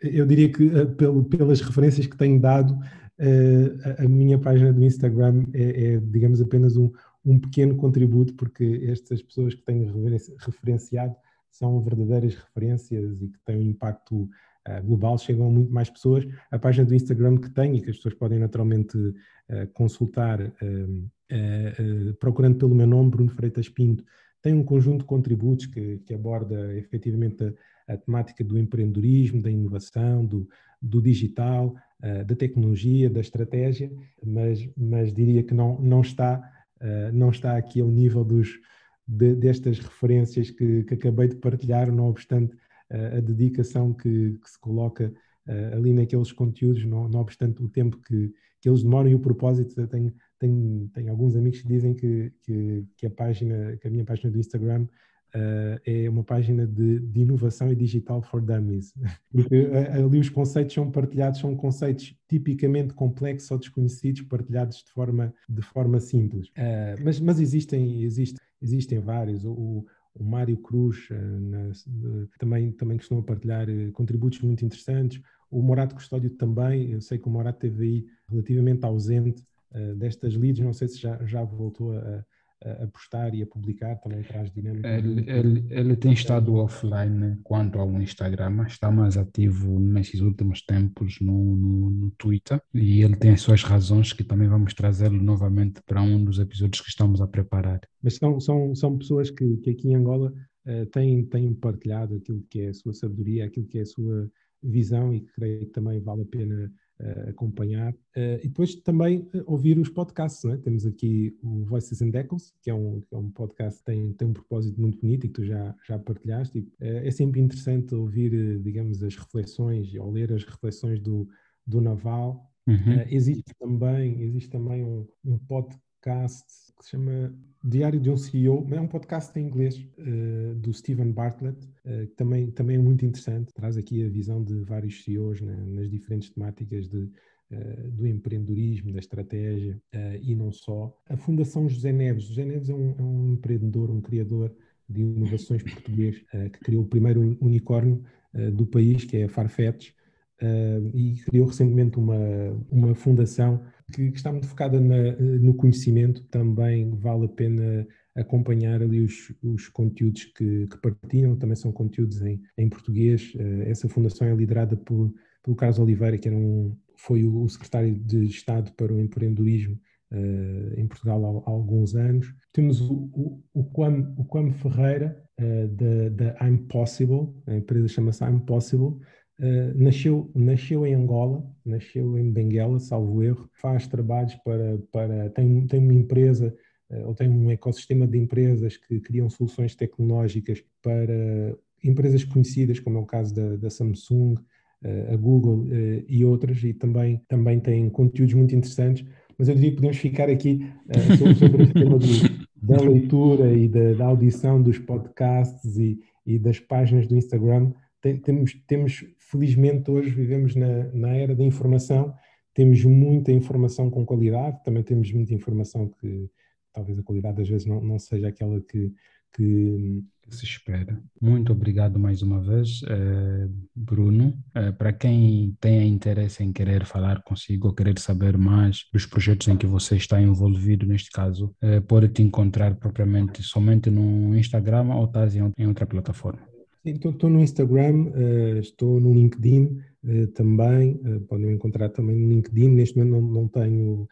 eu diria que pelo, pelas referências que tenho dado, a, a minha página do Instagram é, é digamos, apenas um, um pequeno contributo, porque estas pessoas que tenho referenciado são verdadeiras referências e que têm um impacto uh, global, chegam a muito mais pessoas. A página do Instagram que tenho e que as pessoas podem naturalmente uh, consultar, procurando pelo meu nome, Bruno Freitas Pinto, tem um conjunto de contributos que, que aborda efetivamente a, a, temática do empreendedorismo, da inovação, do, do digital, da tecnologia, da estratégia, mas, mas diria que não, não, está, não está aqui ao nível dos, de, destas referências que, que, acabei de partilhar, não obstante uh, a dedicação que, que se coloca ali naqueles conteúdos, não, não obstante o tempo que, que eles demoram e o propósito. Tenho, tenho, tenho alguns amigos que dizem que, que, que, a página, que a minha página do Instagram uh, é uma página de, de, inovação e digital for dummies. Porque ali os conceitos são partilhados, são conceitos tipicamente complexos ou desconhecidos, partilhados de forma, de forma simples. Uh, mas, mas existem, existem existem vários. O, o Mário Cruz uh, na, uh, também, também costuma partilhar contributos muito interessantes. O Morato Custódio também, eu sei que o Morato teve aí relativamente ausente destas leads, não sei se já, já voltou a, a postar e a publicar, também traz dinâmica. Ele, ele, ele tem estado offline quanto ao Instagram, mas está mais ativo nesses últimos tempos no, no, no Twitter e ele tem as suas razões que também vamos trazê-lo novamente para um dos episódios que estamos a preparar. Mas são, são, são pessoas que, que aqui em Angola uh, têm, têm partilhado aquilo que é a sua sabedoria, aquilo que é a sua visão e que creio que também vale a pena uh, acompanhar. Uh, e depois também uh, ouvir os podcasts. É? Temos aqui o Voices and Echoes, que é um, que é um podcast que tem, tem um propósito muito bonito e que tu já, já partilhaste. E, é sempre interessante ouvir, digamos, as reflexões ou ler as reflexões do, do Naval. Uhum. existe também, existe também um, um podcast que se chama Diário de um CEO, é um podcast em inglês uh, do Stephen Bartlett, uh, que também, também é muito interessante, traz aqui a visão de vários CEOs né, nas diferentes temáticas de, uh, do empreendedorismo, da estratégia e não só. A Fundação José Neves, José Neves é um, é um empreendedor, um criador de inovações português, que criou o primeiro unicórnio do país, que é a Farfetch, e criou recentemente uma, uma fundação que, que está muito focada na, no conhecimento, também vale a pena acompanhar ali os, os conteúdos que, que, partilham, também são conteúdos em, em português. Uh, essa fundação é liderada por, pelo Carlos Oliveira, que era um, foi o, secretário de Estado para o empreendedorismo uh, em Portugal há, há, alguns anos. Temos o, o, o, Quam, o Ferreira, da, da I'm Possible, a empresa chama-se I'm Possible, Uh, nasceu, nasceu em Angola, nasceu em Benguela, salvo erro, faz trabalhos para, para tem, tem uma empresa uh, ou tem um ecossistema de empresas que criam soluções tecnológicas para empresas conhecidas, como é o caso da, da Samsung, uh, a Google e outras, e também, também tem conteúdos muito interessantes, mas eu diria que podemos ficar aqui sobre, sobre o tema do, da leitura e da, da, audição dos podcasts e, e das páginas do Instagram, tem, temos, temos, felizmente, hoje vivemos na, na era da informação, temos muita informação com qualidade, também temos muita informação que talvez a qualidade às vezes não, não seja aquela que, que se espera. Muito obrigado mais uma vez, eh, Bruno. Eh, para quem tenha interesse em querer falar consigo ou querer saber mais dos projetos em que você está envolvido, neste caso, eh, pode te encontrar propriamente somente no Instagram ou estás em outra plataforma? Estou no Instagram, uh, estou no LinkedIn uh, também, uh, podem me encontrar também no LinkedIn. Neste momento não, não tenho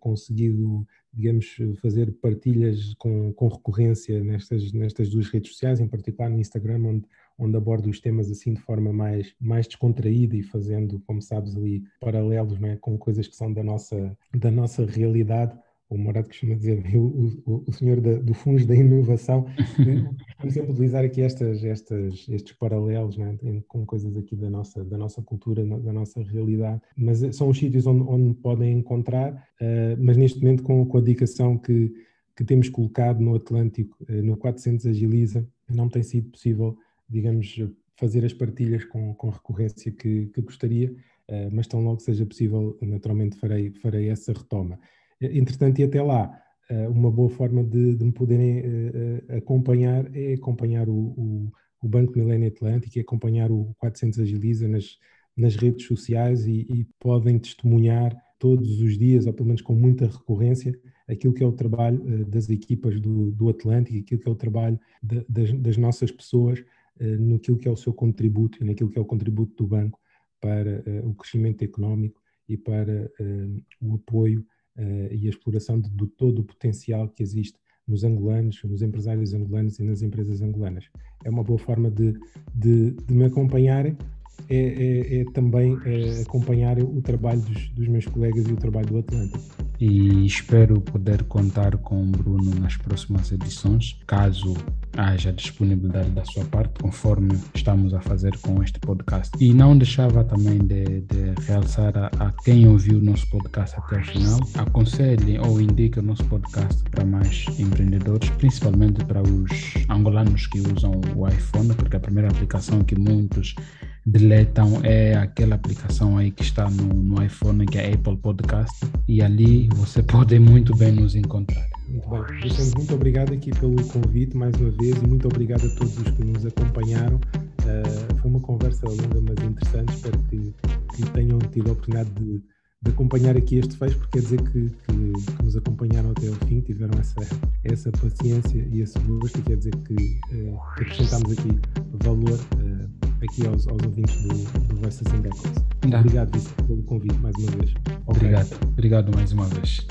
conseguido, digamos, fazer partilhas com, com recorrência nestas, nestas duas redes sociais, em particular no Instagram, onde, onde abordo os temas assim de forma mais, mais descontraída e fazendo, como sabes, ali paralelos é, com coisas que são da nossa, da nossa realidade o Morato costuma dizer, o, o, o senhor da, do fungo da inovação, vamos sempre utilizar aqui estas, estas, estes paralelos né, com coisas aqui da nossa, da nossa cultura, da nossa realidade, mas eh, são os sítios onde, onde podem encontrar, uh, mas neste momento com, com a dedicação que, que temos colocado no Atlântico, uh, no 400 Agiliza, não tem sido possível, digamos, fazer as partilhas com, com recorrência que, que gostaria, uh, mas tão logo seja possível, naturalmente farei, farei essa retoma. Entretanto, e até lá, eh, uma boa forma de, de me poderem uh, acompanhar é acompanhar o, o, o Banco Milênio Atlântico e acompanhar o 400 Agiliza nas, nas redes sociais e, e, podem testemunhar todos os dias, ou pelo menos com muita recorrência, aquilo que é o trabalho uh, das equipas do, do Atlântico, aquilo que é o trabalho de, das, das, nossas pessoas, uh, naquilo que é o seu contributo e naquilo que é o contributo do banco para o crescimento económico e para o apoio uh, e a exploração de, de, todo o potencial que existe nos angolanos, nos empresários angolanos e nas empresas angolanas. É uma boa forma de, de, de me acompanharem, é, é, é também é, acompanhar o trabalho dos, dos meus colegas e o trabalho do Atlântico e espero poder contar com o Bruno nas próximas edições, caso haja disponibilidade da sua parte, conforme estamos a fazer com este podcast. E não deixava também de, de realçar a, a, quem ouviu o nosso podcast até o final, aconselhe ou indique o nosso podcast para mais empreendedores, principalmente para os angolanos que usam o iPhone, porque a primeira aplicação que muitos deletam é aquela aplicação aí que está no, no iPhone, que é Apple Podcast, e ali você pode muito bem nos encontrar. Muito bem. Vicente, muito obrigado aqui pelo convite mais uma vez e muito obrigado a todos os que nos acompanharam. Uh, foi uma conversa longa, mas interessante. Espero que, que tenham tido a oportunidade de, de, acompanhar aqui este fecho, porque quer dizer que, que, que, nos acompanharam até o fim, tiveram essa, essa paciência e esse gosto, e quer dizer que, uh, que acrescentámos aqui valor. Uh, aqui aos, aos ouvintes do, do Voices and Echoes. Obrigado, Vicente, pelo convite mais uma vez. Obrigado, okay. obrigado mais uma vez.